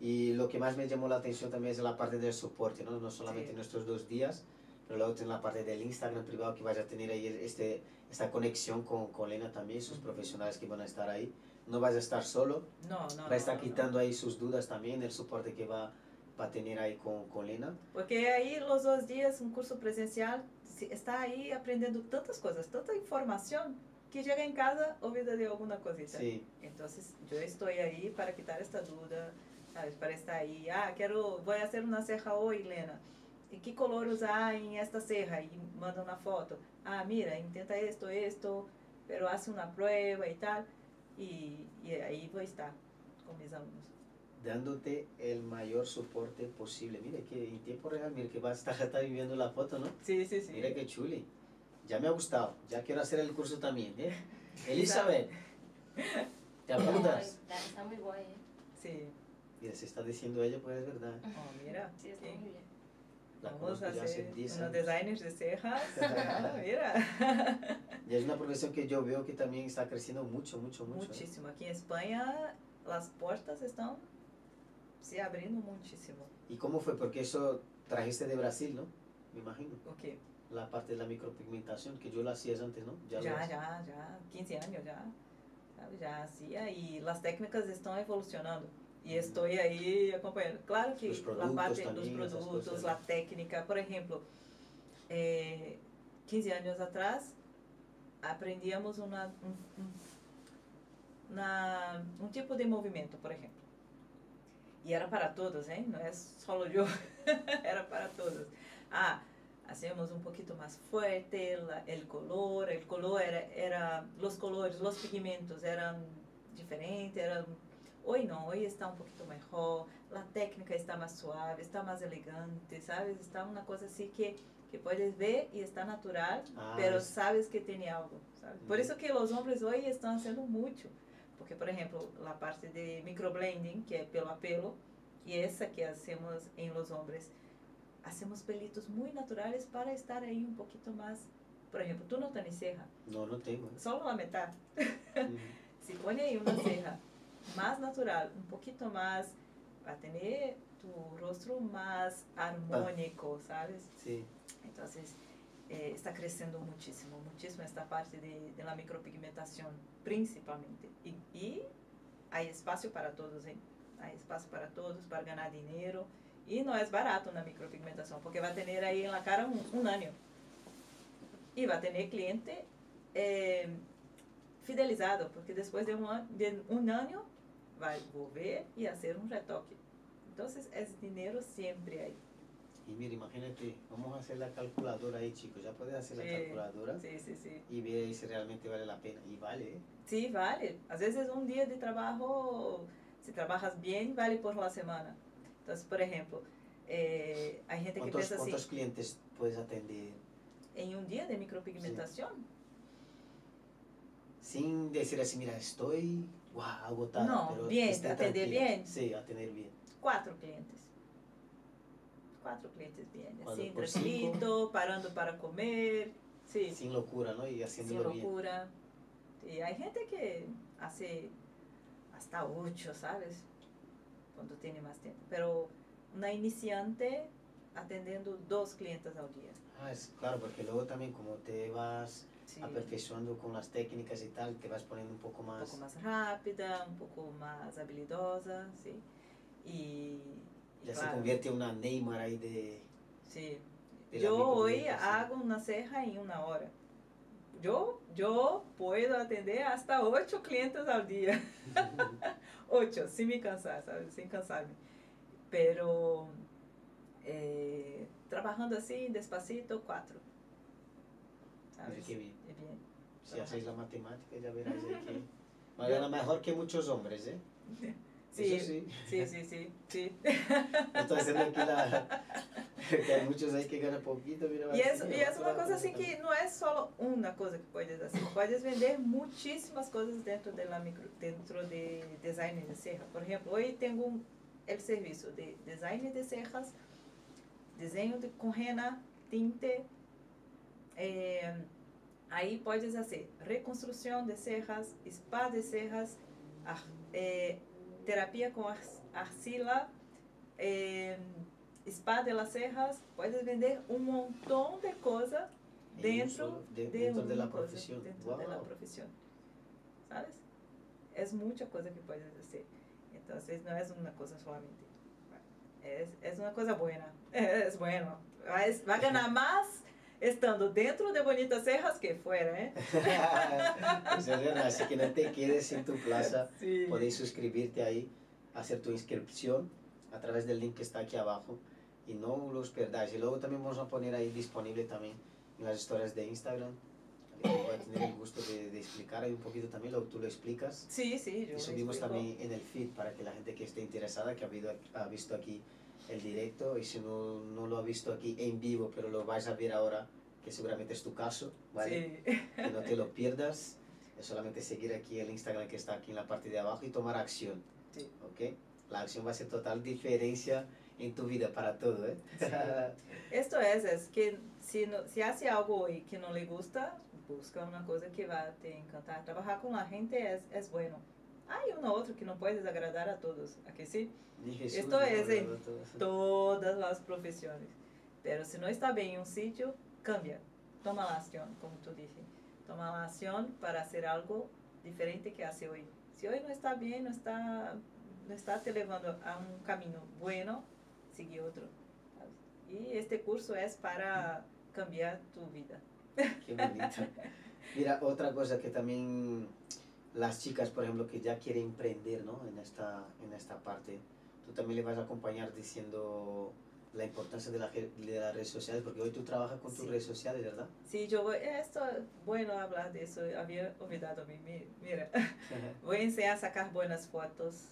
Y lo que más me llamó la atención también es la parte del soporte, ¿no? No solamente nuestros dos días, pero luego tiene la parte del Instagram privado que vaya a tener ahí este, esta conexión con, con Lena también, sus Ujú. profesionales que van a estar ahí. No vas a estar solo, No, no. va a estar no, no. quitando ahí sus dudas también, el soporte que va, va a tener ahí con, con Lena. Porque ahí los dos días, un curso presencial, está ahí aprendiendo tantas cosas, tanta información, que llega en casa olvida de alguna cosita. Sí, Entonces, yo estoy ahí para quitar esta duda, ¿sabes? Para estar ahí. Ah, quiero, voy a hacer una ceja hoy, Lena. ¿Y qué color usar en esta ceja? Y manda una foto. Ah, mira, intenta esto, esto, pero hace una prueba y tal. Y, y ahí voy a estar con mis alumnos. Dándote el mayor soporte posible. Mira que en tiempo real, mira que va a estar, está viviendo la foto, ¿no? Sí, sí, sí. Mira qué chuli. Ya me ha gustado. Ya quiero hacer el curso también, ¿eh? Elizabeth, ¿te apuntas? Está, está muy guay, ¿eh? Sí. Mira, se está diciendo ella, pues es verdad. Oh, mira. Sí, está muy bien. La Vamos a hacer 10 unos designers de cejas. Mira. Y es una profesión que yo veo que también está creciendo mucho, mucho, mucho. ¿eh? Muchísimo. Aquí en España las puertas están se abriendo muchísimo. ¿Y cómo fue? Porque eso trajiste de Brasil, ¿no? Me imagino. Ok. La parte de la micropigmentación, que yo la hacías antes, ¿no? Ya, ya, haces. ya, 15 años ya. Ya hacía y las técnicas están evolucionando. Y estoy ahí acompanhando. Claro que Los la productos parte esas produtos, cosas. la técnica, por ejemplo, eh, 15 años atrás aprendíamos una, un, un- una- un tipo de movimiento, por ejemplo. Y era para todos, ¿eh? No es solo yo, era para todos. Ah, hacemos un poquito más fuerte la- el color, el color era, era, los colores, los pigmentos eran diferentes, eran, hoy no, hoy está un poquito mejor, la técnica está más suave, está más elegante, ¿sabes? Está una cosa así que, que puedes ver y está natural, Ah, pero sabes que tiene algo, ¿sabes? Por Ujú. eso que los hombres hoy están haciendo mucho. Porque, por ejemplo, la parte de microblending, que es pelo a pelo, y esa que hacemos en los hombres, hacemos pelitos muy naturales para estar ahí un poquito más. Por ejemplo, tú no tienes ceja, No, no tengo. solo la mitad. Ujú. Si pone ahí una ceja más natural, un poquito más, va a tener tu rostro más armónico, ¿sabes? Sí. Entonces, eh, está creciendo muchísimo, muchísimo esta parte de, de la micropigmentación, principalmente. Y, y hay espacio para todos, ¿eh? Hay espacio para todos, para ganar dinero. Y no es barato una micropigmentación, porque va a tener ahí en la cara un, un año. Y va a tener cliente eh, fidelizado, porque después de un, de un año va a volver y hacer un retoque. Entonces, es dinero siempre ahí. Y mira, imagínate, vamos a hacer la calculadora ahí, chicos. Ya puedes hacer la calculadora Sí, sí, sí. y ver ahí si realmente vale la pena. Y vale, ¿eh? Sí, vale. Às vezes um dia de trabalho, se trabalhas bem, vale por la semana. Então, por exemplo, eh, hay gente que ¿Cuántos, pensa assim, cuántos clientes puedes atender em um dia de micropigmentação? sin decir así, mira, estoy wow, agotada? No, pero bien, atender bien. Sí, atender bien. Quatro clientes. Quatro clientes. Cuatro Assim, por tranquilito, parando para comer. Sim, Sin locura, ¿no? Y haciéndolo bien. loucura. E hay gente que hace hasta ocho, ¿sabes? Quando tem mais tempo. Pero una iniciante atendendo dos clientes ao dia. Ah, es claro, porque luego también como te vas Sí. aperfeccionando con las técnicas y tal, te vas poniendo un poco más... pouco mais rápida, um pouco mais habilidosa, sim. E, ya se convierte en una Neymar ahí de... Eu hoje micropigmentación. hago uma serra em uma hora. Eu, eu puedo atender hasta oito clientes ao dia. ocho, sin me cansar, ¿sabes? Sin cansarme. Pero eh, trabajando así, despacito, cuatro. ¿Sabes? qué bien. Si hacéis la matemática ya verás que... Mejor que muchos hombres, ¿eh? Sí, Eso sí. sí, sí, sí, estoy haciendo aquí la... que hay muchos ahí que ganan poquito, mira... E é, así, e é uma coisa assim que não é só uma coisa que podes fazer. Podes vender muitíssimas coisas dentro de la micro, dentro de design de ceja. Por exemplo, hoje tenho um el serviço de design de cejas, desenho de, com rena, tinte. eh, aí podes fazer reconstrução de cejas, spa de cejas, ar- eh, terapia com ar, arcila, eh, spa de las cejas, puedes vender un montón de cosas En un dentro solo- de- de, dentro de una la cosa, profesión. dentro de la Wow. profesión. ¿Sabes? Es mucha cosa que puedes hacer. Entonces no es una cosa solamente. Es, es una cosa buena. Es bueno. Va, es- va a ganar más estando dentro de Bonitas Cejas que fuera, ¿eh? Pues así que no te quedes sin tu plaza. Sí. Podéis suscribirte ahí, hacer tu inscripción a través del link que está aquí abajo y no los perdáis. Y luego también vamos a poner ahí disponible también en las historias de Instagram. Voy a tener el gusto de, de explicar ahí un poquito también, luego tú lo explicas. Sí, sí, yo Y lo subimos también en el feed para que la gente que esté interesada, que ha, habido, ha visto aquí el directo y si no, no lo ha visto aquí en vivo, pero lo vais a ver ahora, que seguramente es tu caso, ¿vale? Sí. que no te lo pierdas. Es solamente seguir aquí el Instagram que está aquí en la parte de abajo y tomar acción. Sí. ¿Ok? La acción va a hacer total diferencia en tu vida para todo, ¿eh? Sí. Esto es, es que si, no, si hace algo hoy que no le gusta, busca una cosa que va a te encantar. Trabajar con la gente es, es bueno. Hay uno otro que no puedes agradar a todos, ¿a que sí? Jesús, Esto es en. Todas las profesiones. Pero si no está bien en un sitio, cambia. Toma la acción, como tú dices. Toma la acción para hacer algo diferente que hace hoy. Si hoy no está bien, no está, no está te llevando a un camino bueno, sigue otro. ¿sabes? Y este curso es para cambiar tu vida. Qué bonito. Mira, otra cosa que también las chicas, por ejemplo, que ya quieren emprender, ¿no? En esta, en esta parte, tú también le vas a acompañar diciendo la importancia de, la, de las redes sociales, porque hoy tú trabajas con tus Sí. redes sociales, ¿verdad? Sí, yo voy, esto es bueno hablar de eso, había olvidado mi, mi- mira. Voy a enseñar a sacar buenas fotos,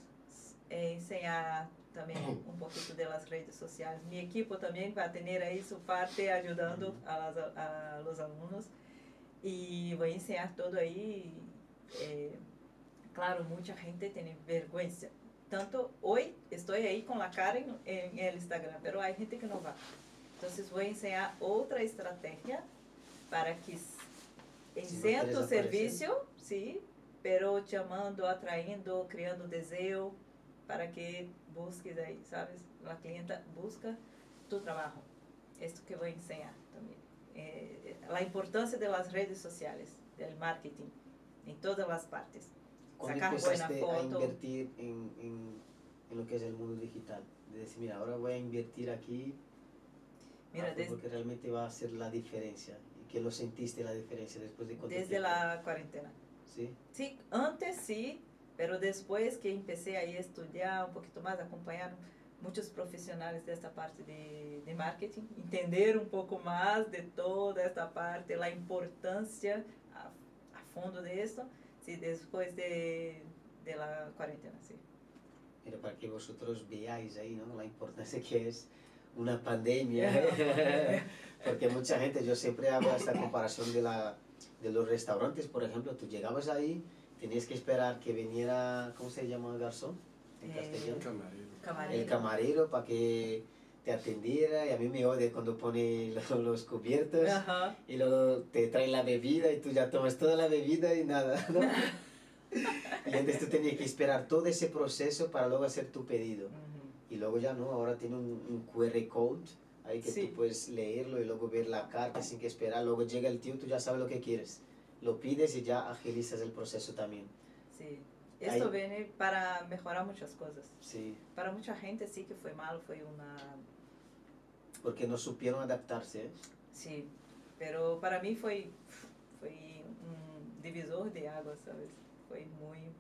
eh, enseñar también un poquito de las redes sociales. Mi equipo también va a tener ahí su parte ayudando a, las, a los alumnos y voy a enseñar todo ahí. Eh, claro, mucha gente tiene vergüenza. Tanto hoy estoy ahí con la cara en, en el Instagram, pero hay gente que no va. Entonces voy a enseñar otra estrategia para que s- enseñe quieres tu servicio, sí, pero chamando, atraindo, criando deseo para que busques ahí, ¿sabes? La clienta busca tu trabajo. Esto que voy a enseñar también. Eh, la importancia de las redes sociales, del marketing, en todas las partes. ¿Cuándo Sacar buena empezaste a foto. invertir en, en, en lo que es el mundo digital? De decir, mira, ahora voy a invertir aquí Mira, algo des- porque realmente va a hacer la diferencia. ¿Y que lo sentiste la diferencia después de desde tiempo? la cuarentena. ¿Sí? Sí, antes sí, pero después que empecé ahí a estudiar un poquito más, acompanhar muchos profesionales de esta parte de, de marketing, entender un poco más de toda esta parte, la importancia fondo de esto, sí, después de, de la cuarentena, sí. Pero para que vosotros veáis ahí, ¿no? La importancia que es una pandemia. Porque mucha gente, yo siempre hago esta comparación de, la, de los restaurantes, por ejemplo, tú llegabas ahí, tenías que esperar que viniera, ¿cómo se llama el garzón? En Eh, castellano. Camarero. Camarero. el camarero para que te atendiera y a mí me odia cuando pone lo- los cubiertos Ajá. y luego te trae la bebida y tú ya tomas toda la bebida y nada, ¿no? y antes tú tenías que esperar todo ese proceso para luego hacer tu pedido. Y luego ya no, ahora tiene un, un QR code ahí que Sí. tú puedes leerlo y luego ver la carta sin que esperar. Luego llega el tío, tú ya sabes lo que quieres. Lo pides y ya agilizas el proceso también. Sí. Esto Ahí- viene para mejorar muchas cosas. Sí, Para mucha gente sí que fue malo, fue una porque no supieron adaptarse. ¿eh? Sí, pero para mí foi, foi um divisor de águas, ¿sabes? Foi muito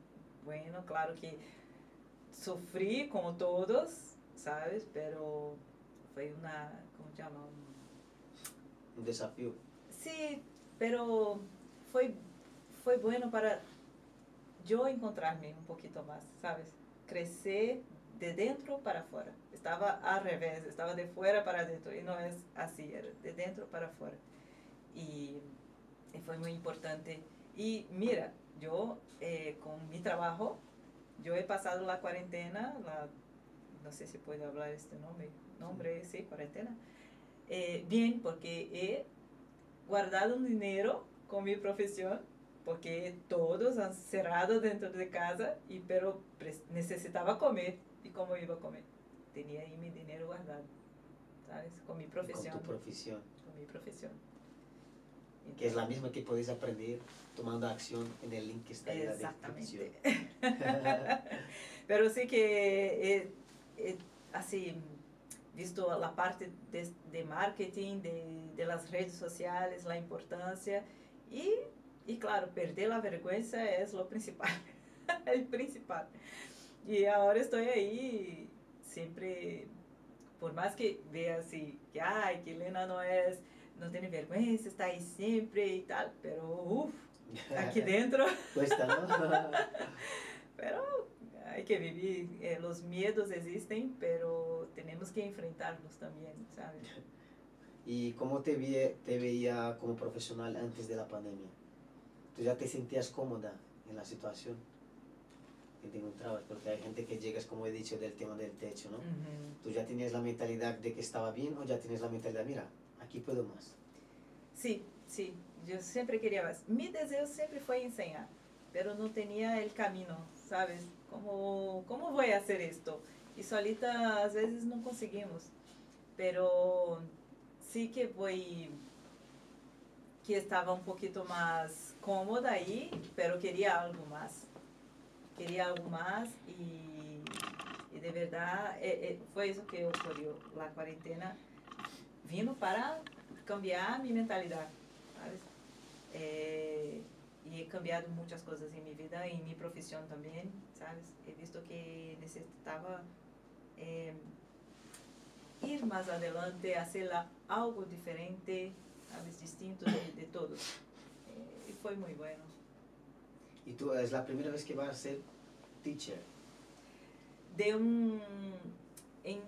bueno, claro que sofri como todos, ¿sabes? Pero foi uma, como se chama? Um, Un desafío. Sí, pero foi, foi bueno para eu encontrar-me um pouquinho mais, ¿sabes? Crescer de dentro para fora. Estava ao revés, estava de fora para dentro e não é assim, era de dentro para fora. E, e foi muito importante. E mira, eu eh, com meu trabalho, eu he passado a quarentena, la, não sei se pode falar este nome, nome, sim, quarentena. Eh, bien, porque he guardado un dinero con mi profesión, porque todos han cerrado dentro de casa, y pero necesitaba comer. ¿Y cómo iba a comer? Tenía ahí mi dinero guardado, ¿sabes? Con mi profesión. Con tu profesión. con mi profesión. Que es la misma que podéis aprender tomando acción en el link que está en la descripción. Pero sí que he, he, así visto la parte de, de marketing, de, de las redes sociales, la importancia y, y claro, perder la vergüenza es lo principal, el principal. Y ahora estoy ahí siempre, por más que vea así, que ay, que Elena no es, no tiene vergüenza, está ahí siempre y tal, pero uff, aquí dentro Cuesta, ¿no? Pero hay que vivir, eh, los miedos existen, pero tenemos que enfrentarlos también, ¿sabes? ¿Y cómo te, vie- te veía como profesional antes de la pandemia? ¿Tú ya te sentías cómoda en la situación que te encontrabas? Porque hay gente que llegas, como he dicho, del tema del techo, ¿no? ¿Tú ya tenías la mentalidad de que estaba bien o ya tienes la mentalidad, mira, aquí puedo más? Sí, sí, yo siempre quería más. Mi deseo siempre fue enseñar, pero no tenía el camino, ¿sabes? ¿Cómo, cómo voy a hacer esto? Y solita a veces no conseguimos, pero sí que voy, que estaba un poquito más cómoda ahí, pero quería algo más. Quería algo más y, y de verdad eh, eh, fue eso que ocurrió. La cuarentena vino para cambiar mi mentalidad, ¿sabes? Eh, y he cambiado muchas cosas en mi vida y en mi profesión también, ¿sabes? He visto que necesitaba ir más adelante, hacer algo diferente, ¿sabes? Distinto de, de todos. Fue muy bueno. Y tú es la primera vez que vas a ser teacher. de un... En,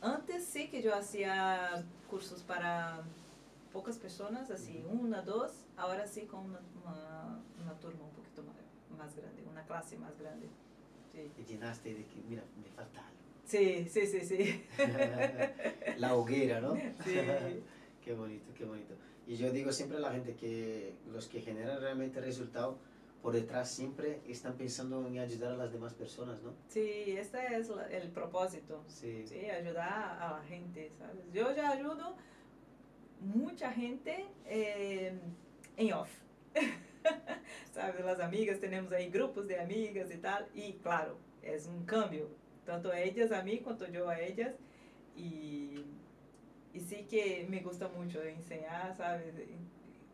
antes sí que yo hacía cursos para pocas personas, así una, dos, ahora sí con una, una, una turma un poquito más, más grande, una clase más grande. Sí, Y llenaste de que, mira, me falta algo. sí, sí, sí. sí. La hoguera, ¿no? Sí. qué bonito, qué bonito. Y yo digo siempre a la gente que los que generan realmente resultado, por detrás siempre están pensando en ayudar a las demás personas, ¿no? Sí, este es la- el propósito. Sí. Sí, ayudar a la gente, ¿sabes? Yo ya ayudo mucha gente eh, en off. ¿Sabes? Las amigas, tenemos ahí grupos de amigas y tal. Y claro, es un cambio. Tanto ellas a mí cuanto yo a ellas. Y, y sí que me gusta mucho enseñar, ¿sabes?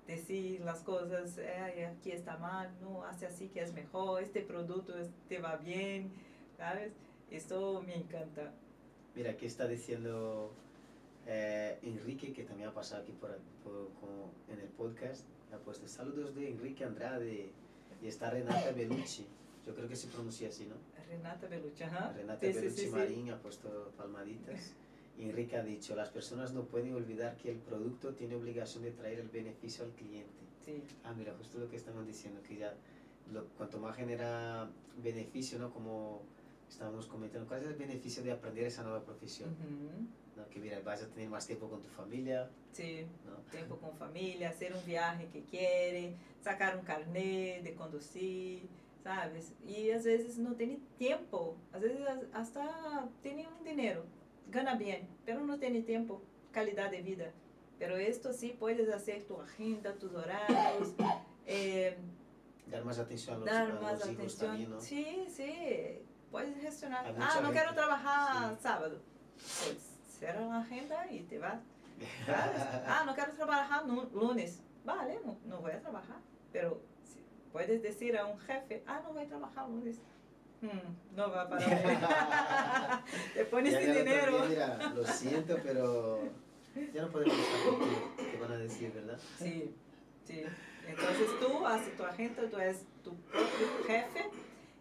Decir las cosas, "Ay, aquí está mal, no, hace así que es mejor, este producto te va bien, ¿sabes? Esto me encanta. Mira, aquí está diciendo eh, Enrique, que también ha pasado aquí por, por- como en el podcast, ha puesto saludos de Enrique Andrade y está Renata Bellucci. Yo creo que se pronuncia así, ¿no? Renata Bellucci, ajá. Renata Sí, sí, Bellucci sí, sí. Marín ha puesto palmaditas. Y Enrique ha dicho, las personas no pueden olvidar que el producto tiene obligación de traer el beneficio al cliente. Sí, Ah, mira, justo lo que estamos diciendo, que ya lo, cuanto más genera beneficio, ¿no? Como estábamos comentando, ¿cuál es el beneficio de aprender esa nueva profesión? Ujú. ¿no? Que mira, vas a tener más tiempo con tu familia, sí. ¿no? Tiempo con familia, hacer un viaje que quiere, sacar un carnet de conducir, ¿sabes? Y às vezes no tiene tiempo, vezes as- hasta tiene un dinero, gana bien, pero no tiene tiempo, calidad de vida. Pero esto sí puedes hacer tu agenda, tus horarios, eh, Dar más atención a los, dar a más los hijos atención. también, ¿no? Sí, sí, puedes gestionar. Ah, no gente- quiero trabajar sí. sábado. Pues cierra la agenda y te vas. ¿sabes? Ah, no quiero trabajar lunes. Vale, no, no voy a trabajar. Pero puedes decir a un jefe, ah, no voy a trabajar lunes. Hmm, no va para te pones sin día, dinero. mira, lo siento, pero ya no podemos estar contigo, te van a decir, ¿verdad? Sí, sí. Entonces tú haces tu agenda, tú eres tu propio jefe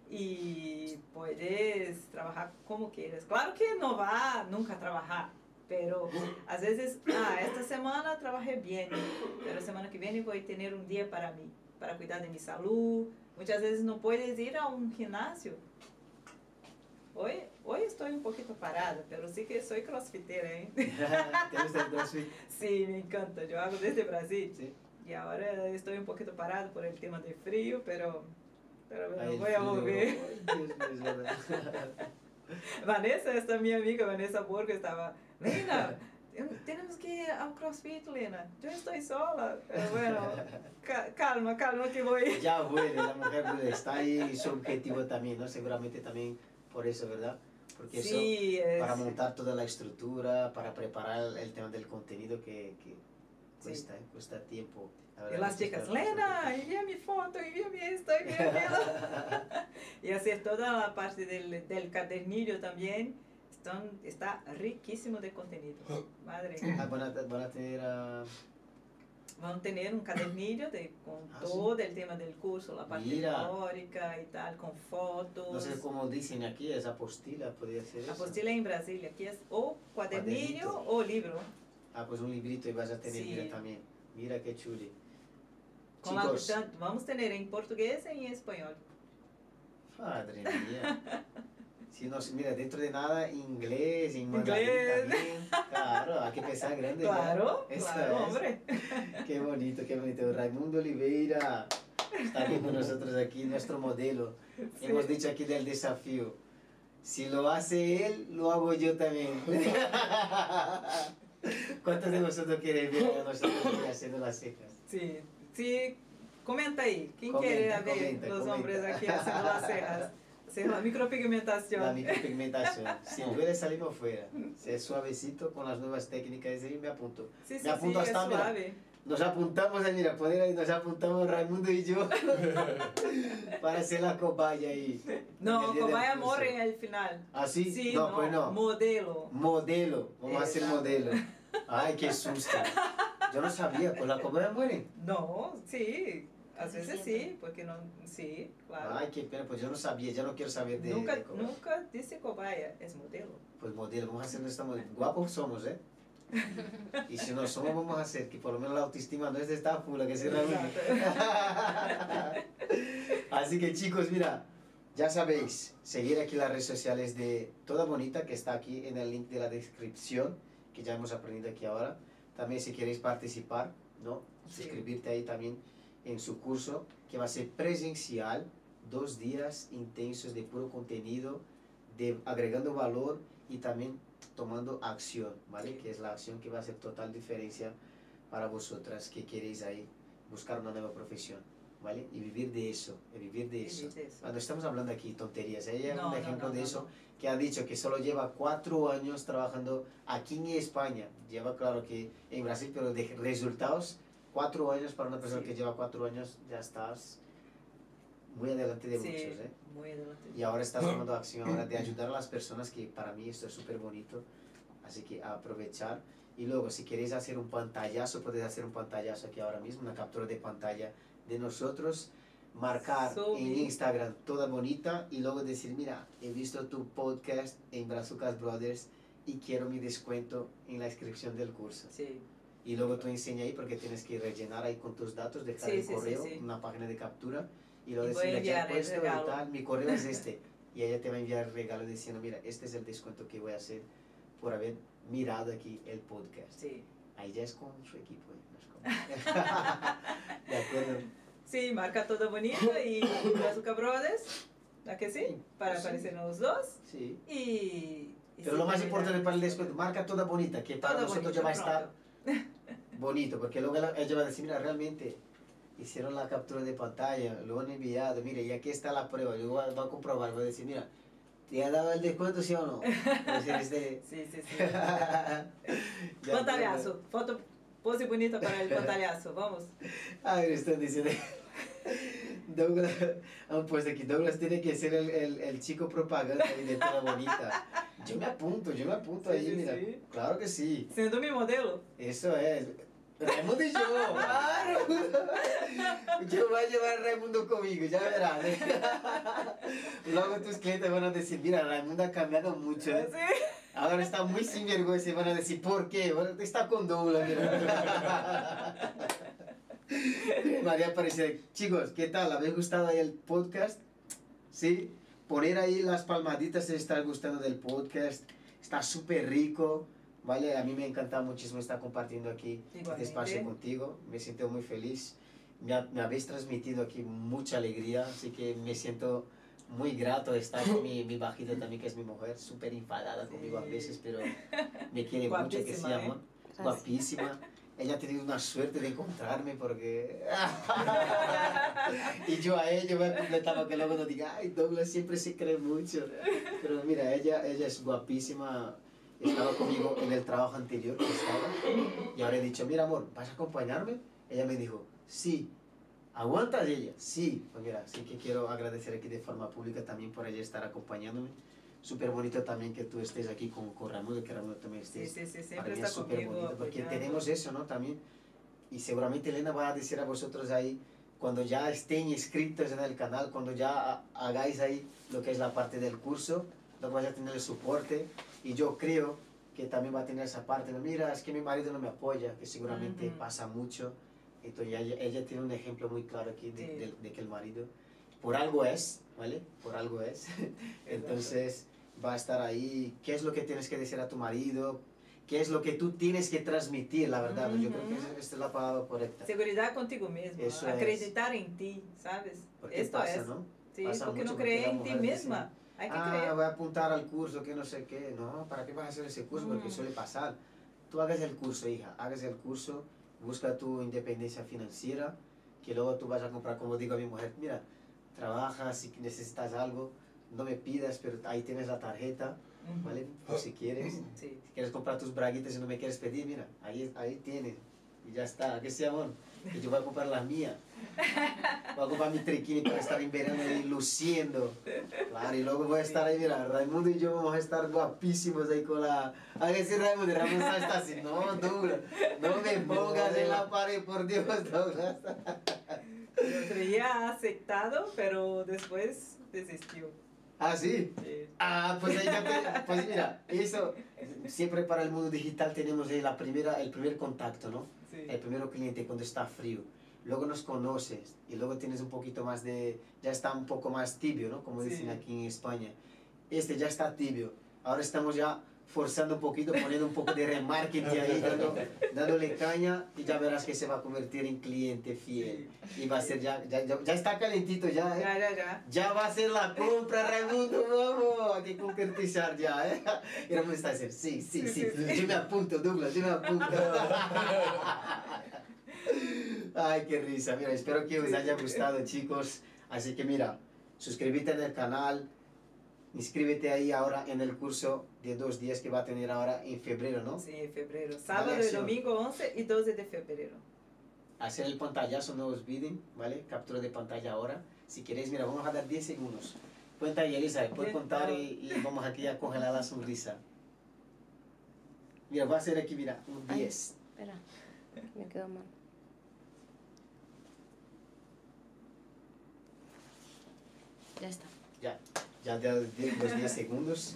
y puedes trabajar como quieras. Claro que no va nunca a trabajar, pero a veces, ah, esta semana trabajé bien, pero semana que viene voy a tener un día para mí, para cuidar de mi salud. Muchas veces no puedes ir a un gimnasio. Hoy, hoy estoy un poquito parada, pero sí que soy crossfitera, ¿eh? Sí, me encanta. Yo hago desde Brasil. Sí. Y ahora estoy un poquito parado por el tema de frío, pero, pero me Ay, voy a frío. volver. Verdad. Vanessa, esta mi amiga Vanessa Borgo, estaba, Lena, tenemos que ir al CrossFit, Lena. Yo estoy sola. Pero bueno, ca- calma, calma que voy. Ya vuelve, la mujer está ahí su objetivo también, ¿no? Seguramente también por eso, ¿verdad? Porque eso, Sí, es, para montar toda la estructura, para preparar el tema del contenido que, que cuesta, ¿eh? cuesta tiempo. La y verdad las chicas, Lena, envía mi foto, envía mi esto, envía mi y hacer toda la parte del, del cadernillo también. Están, está riquísimo de contenido. Madre mía. Ah, van, a, van a tener ah, Van a tener un cadernillo de, con Ah, todo el tema del curso, la parte Mira. teórica y tal, con fotos. no sé cómo dicen aquí, es apostila, podría ser La eso. apostila en Brasilia, aquí es o cuadernillo Cuadernito. o libro. Ah, pues un librito y vas a tener, Sí. mira, también. Mira qué chuli. Con la- Chicos, tanto- vamos a tener en portugués y en español. madre mía. Si no, mira, dentro de nada, inglés, en mandarín Inglés. también. Claro, hay que pensar grande. Claro, Eso claro, es. hombre. Qué bonito, qué bonito. Raimundo Oliveira está aquí con nosotros aquí, nuestro modelo. Sí. Hemos dicho aquí del desafío. Si lo hace él, lo hago yo también. ¿Cuántos de vosotros quieren ver a nosotros aquí haciendo las cejas? Sí, sí, comenta aí. Quem Comenta, quer ver comenta, os comenta. hombres aqui haciendo las cejas? Hacer la micropigmentación. La micropigmentación. Si duele, salimos fuera. Si es suavecito con las nuevas técnicas ahí, me apunto. Sí, sí, Me apunto sí, es hasta, mira. suave. Nos apuntamos ahí, mira, poner ahí, nos apuntamos Raimundo y yo para hacer la cobaya ahí. No, curso. morre al final. ¿Ah, sí? Sí, no, pues no. modelo. Modelo, vamos a hacer Exacto. modelo. Ay, qué susto. Yo no sabía, ¿con la cobaya mueren? No, sí. Às vezes diciendo. sí, porque no, sí, claro. Ay, qué pena, pues yo no sabía, ya no quiero saber de... nunca, de nunca disse cobaia, es modelo. Pues modelo, vamos a hacer nuestra modelo. Guapos somos, ¿eh? Y si no somos, vamos a hacer que por lo menos la autoestima no es de esta pula que se reúne. Así que chicos, mira, ya sabéis, seguir aquí las redes sociales de Toda Bonita, que está aquí en el link de la descripción, que ya hemos aprendido aquí ahora. También si queréis participar, ¿no? Sí. Suscribirte ahí también en su curso, que va a ser presencial, dos días intensos de puro contenido, de agregando valor y también tomando acción, ¿vale? Que es la acción que va a hacer total diferencia para vosotras que queréis ahí buscar una nueva profesión, ¿vale? Y vivir de eso, y vivir de eso. Vivir de eso. Cuando estamos hablando aquí tonterías, ella No, un ejemplo no, de eso, que ha dicho que solo lleva cuatro años trabajando aquí en España. Lleva, claro que en Brasil, pero de resultados, cuatro años para una persona Sí. que lleva cuatro años, ya estás muy adelante de Sí, muchos, ¿eh? muy adelante. Y ahora estás tomando acción ahora de ayudar a las personas, que para mí esto es súper bonito. Así que a aprovechar. Y luego, si queréis hacer un pantallazo, podéis hacer un pantallazo aquí ahora mismo, una captura de pantalla de nosotros, marcar So en big. Instagram toda bonita y luego decir, mira, he visto tu podcast en Brazucas Brothers y quiero mi descuento en la inscripción del curso. Sí, Y luego tú enseña ahí porque tienes que rellenar ahí con tus datos, dejar Sí, el sí, correo, sí. una página de captura y luego decirle, ya puesto y regalo". tal, mi correo es este. Y ella te va a enviar el regalo diciendo, mira, este es el descuento que voy a hacer por haber mirado aquí el podcast. Ahí ya es con su equipo, ¿eh? no es con... de acuerdo. Sí, marca todo bonito y Brazuca Brothers, ¿a que sí? Para aparecer los dos Sí. y... Pero lo más importante para el descuento, marca toda bonita, que para Todo nosotros bonito, ya va a estar. Bonito, porque luego ella- ella va a decir, mira, realmente hicieron la captura de pantalla, lo han enviado, mire, y aquí está la prueba, yo voy a, voy a comprobar, voy a decir, mira, ¿te ha dado el descuento, sí o no? Este... Sí, sí, sí. Ya Pantalhaço, foto, pose bonita para el pantalhaço, vamos. Ay, me están diciendo... Douglas, han puesto aquí, Douglas tiene que ser el, el, el chico propaganda ahí de toda bonita. Yo me apunto, yo me apunto Sí, ahí, sí, mira. sí. Claro que sí. Sendo mi modelo. Eso es. Raimundo y yo, claro. Yo voy a llevar a Raimundo conmigo, ya verás. ¿eh? Luego tus clientes van a decir, mira, Raimundo ha cambiado mucho. ¿eh? Sí. Ahora está muy sinvergüenza y van a decir, ¿por qué? Está con Douglas. mira. María Aparecida, chicos, ¿qué tal? ¿Habéis gustado ahí el podcast? ¿Sí? Poner ahí las palmaditas si está gustando del podcast. Está súper rico, ¿vale? A mí me encanta muchísimo estar compartiendo aquí este Igualmente. espacio contigo. Me siento muy feliz. Me, ha- me habéis transmitido aquí mucha alegría, así que me siento muy grato de estar con mi, mi bajita también, que es mi mujer, súper enfadada conmigo a Sí. veces, pero me quiere mucho, que sí, Guapísima, ¿eh? Guapísima. Ella ha tenido una suerte de encontrarme porque... y yo a ella me completaba que luego no diga, ay, Douglas siempre se cree mucho. Pero mira, ella, ella es guapísima. Estaba conmigo en el trabajo anterior que estaba. Y ahora he dicho, mira amor, ¿vas a acompañarme? Ella me dijo, sí. ¿Aguantas ella? Sí. Pues mira, sí que quiero agradecer aquí de forma pública también por ella estar acompañándome. Súper bonito también que tú estés aquí con, con Ramón, que Ramón también Sí, estés sí, sí, para siempre está es súper bonito porque tenemos eso, ¿no? También. Y seguramente Elena va a decir a vosotros ahí, cuando ya estén inscritos en el canal, cuando ya ha- hagáis ahí lo que es la parte del curso, luego vais a tener el soporte. Y yo creo que también va a tener esa parte, mira, es que mi marido no me apoya, que seguramente Ujú. pasa mucho. Entonces ella, ella tiene un ejemplo muy claro aquí de, Sí. de- de que el marido, por algo es, ¿vale? Por algo es. Entonces va a estar ahí, ¿qué es lo que tienes que decir a tu marido? ¿Qué es lo que tú tienes que transmitir, la verdad? Yo creo que esa- esta es la palabra correcta. Seguridad contigo mesmo, Eso es. acreditar en ti, ¿sabes? Porque Esto pasa, es. ¿no? Sí, Pasa porque mucho no la en ti mujer dice, misma. Hay que ah, creer. voy a apuntar al curso, que no sé qué. No, ¿para qué vas a hacer ese curso? Porque Mm. suele pasar. Tú hagas el curso, hija, hagas el curso, busca tu independencia financiera, que luego tú vas a comprar, como digo a mi mujer, mira, trabaja, si necesitas algo, no me pidas, pero ahí tienes la tarjeta. ¿vale? Por si quieres. Sí. Si quieres comprar tus braguitas y no me quieres pedir, mira, ahí, ahí tienes. Y ya está, que sea amor. Y yo voy a comprar las mías. Voy a comprar mi triquini para estar en verano ahí luciendo. Claro, y luego voy a estar ahí, mira, Raimundo y yo vamos a estar guapísimos ahí con la... A ver si Raimundo, Raimundo está así, no, Douglas, no me pongas en la pared, por Dios, Douglas. Creía aceptado, pero después desistió. Ah, sí. Sí. Ah, pues ahí ya pues mira, eso, siempre para el mundo digital tenemos la primera, el primer contacto, ¿no? Sí. El primero cliente cuando está frío. Luego nos conoces y luego tienes un poquito más de, ya está un poco más tibio, ¿no? Como Sí. dicen aquí en España. Este ya está tibio. Ahora estamos ya forzando un poquito, poniendo un poco de remarketing ahí, dando- dándole caña y ya verás que se va a convertir en cliente fiel. Y va a ser ya, ya, ya, ya está calentito ya, ¿eh? Ya, ya, ya. Ya va a ser la compra, Raimundo, vamos, hay que concretizar ya, ¿eh? Y Raimundo está a decir, sí, sí, sí, Sí, sí, yo me apunto, Douglas, yo me apunto. Ay, qué risa, mira, espero que os haya gustado, chicos. Así que mira, suscríbete en el canal, inscríbete ahí ahora en el curso de dos días que va a tener ahora en febrero, ¿no? Sí, febrero. Sábado y acción. domingo 11 y 12 de febrero. Hacer el pantallazo, no olviden, ¿vale? Captura de pantalla ahora. Si queréis, mira, vamos a dar 10 segundos. Cuenta ahí, Elisa, puedes contar y, y vamos aquí a congelar la sonrisa. Mira, voy a hacer aquí, mira, un Ay. 10. Espera, me quedo mal. Ya está. Ya, ya de de- los 10 segundos.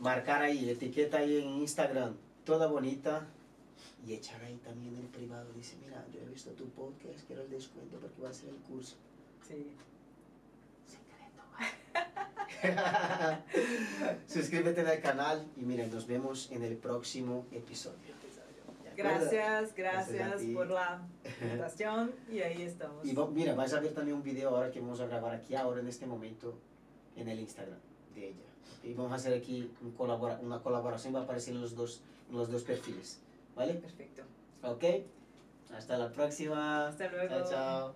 Marcar ahí, etiqueta ahí en Instagram, toda bonita. Y echar ahí también el privado. Dice, mira, yo he visto tu podcast, quiero el descuento porque va a ser el curso. Sí. Secreto. Suscríbete al canal y mira, nos vemos en el próximo episodio. Gracias, Gracias por la invitación y ahí estamos. Y mira, vas a ver también un video ahora que vamos a grabar aquí ahora en este momento en el Instagram de ella. Y vamos a hacer aquí un colabora- una colaboración, va a aparecer en los dos, en los dos perfiles. ¿Vale? Perfecto. Ok. Hasta la próxima. Hasta luego. Chao, chao.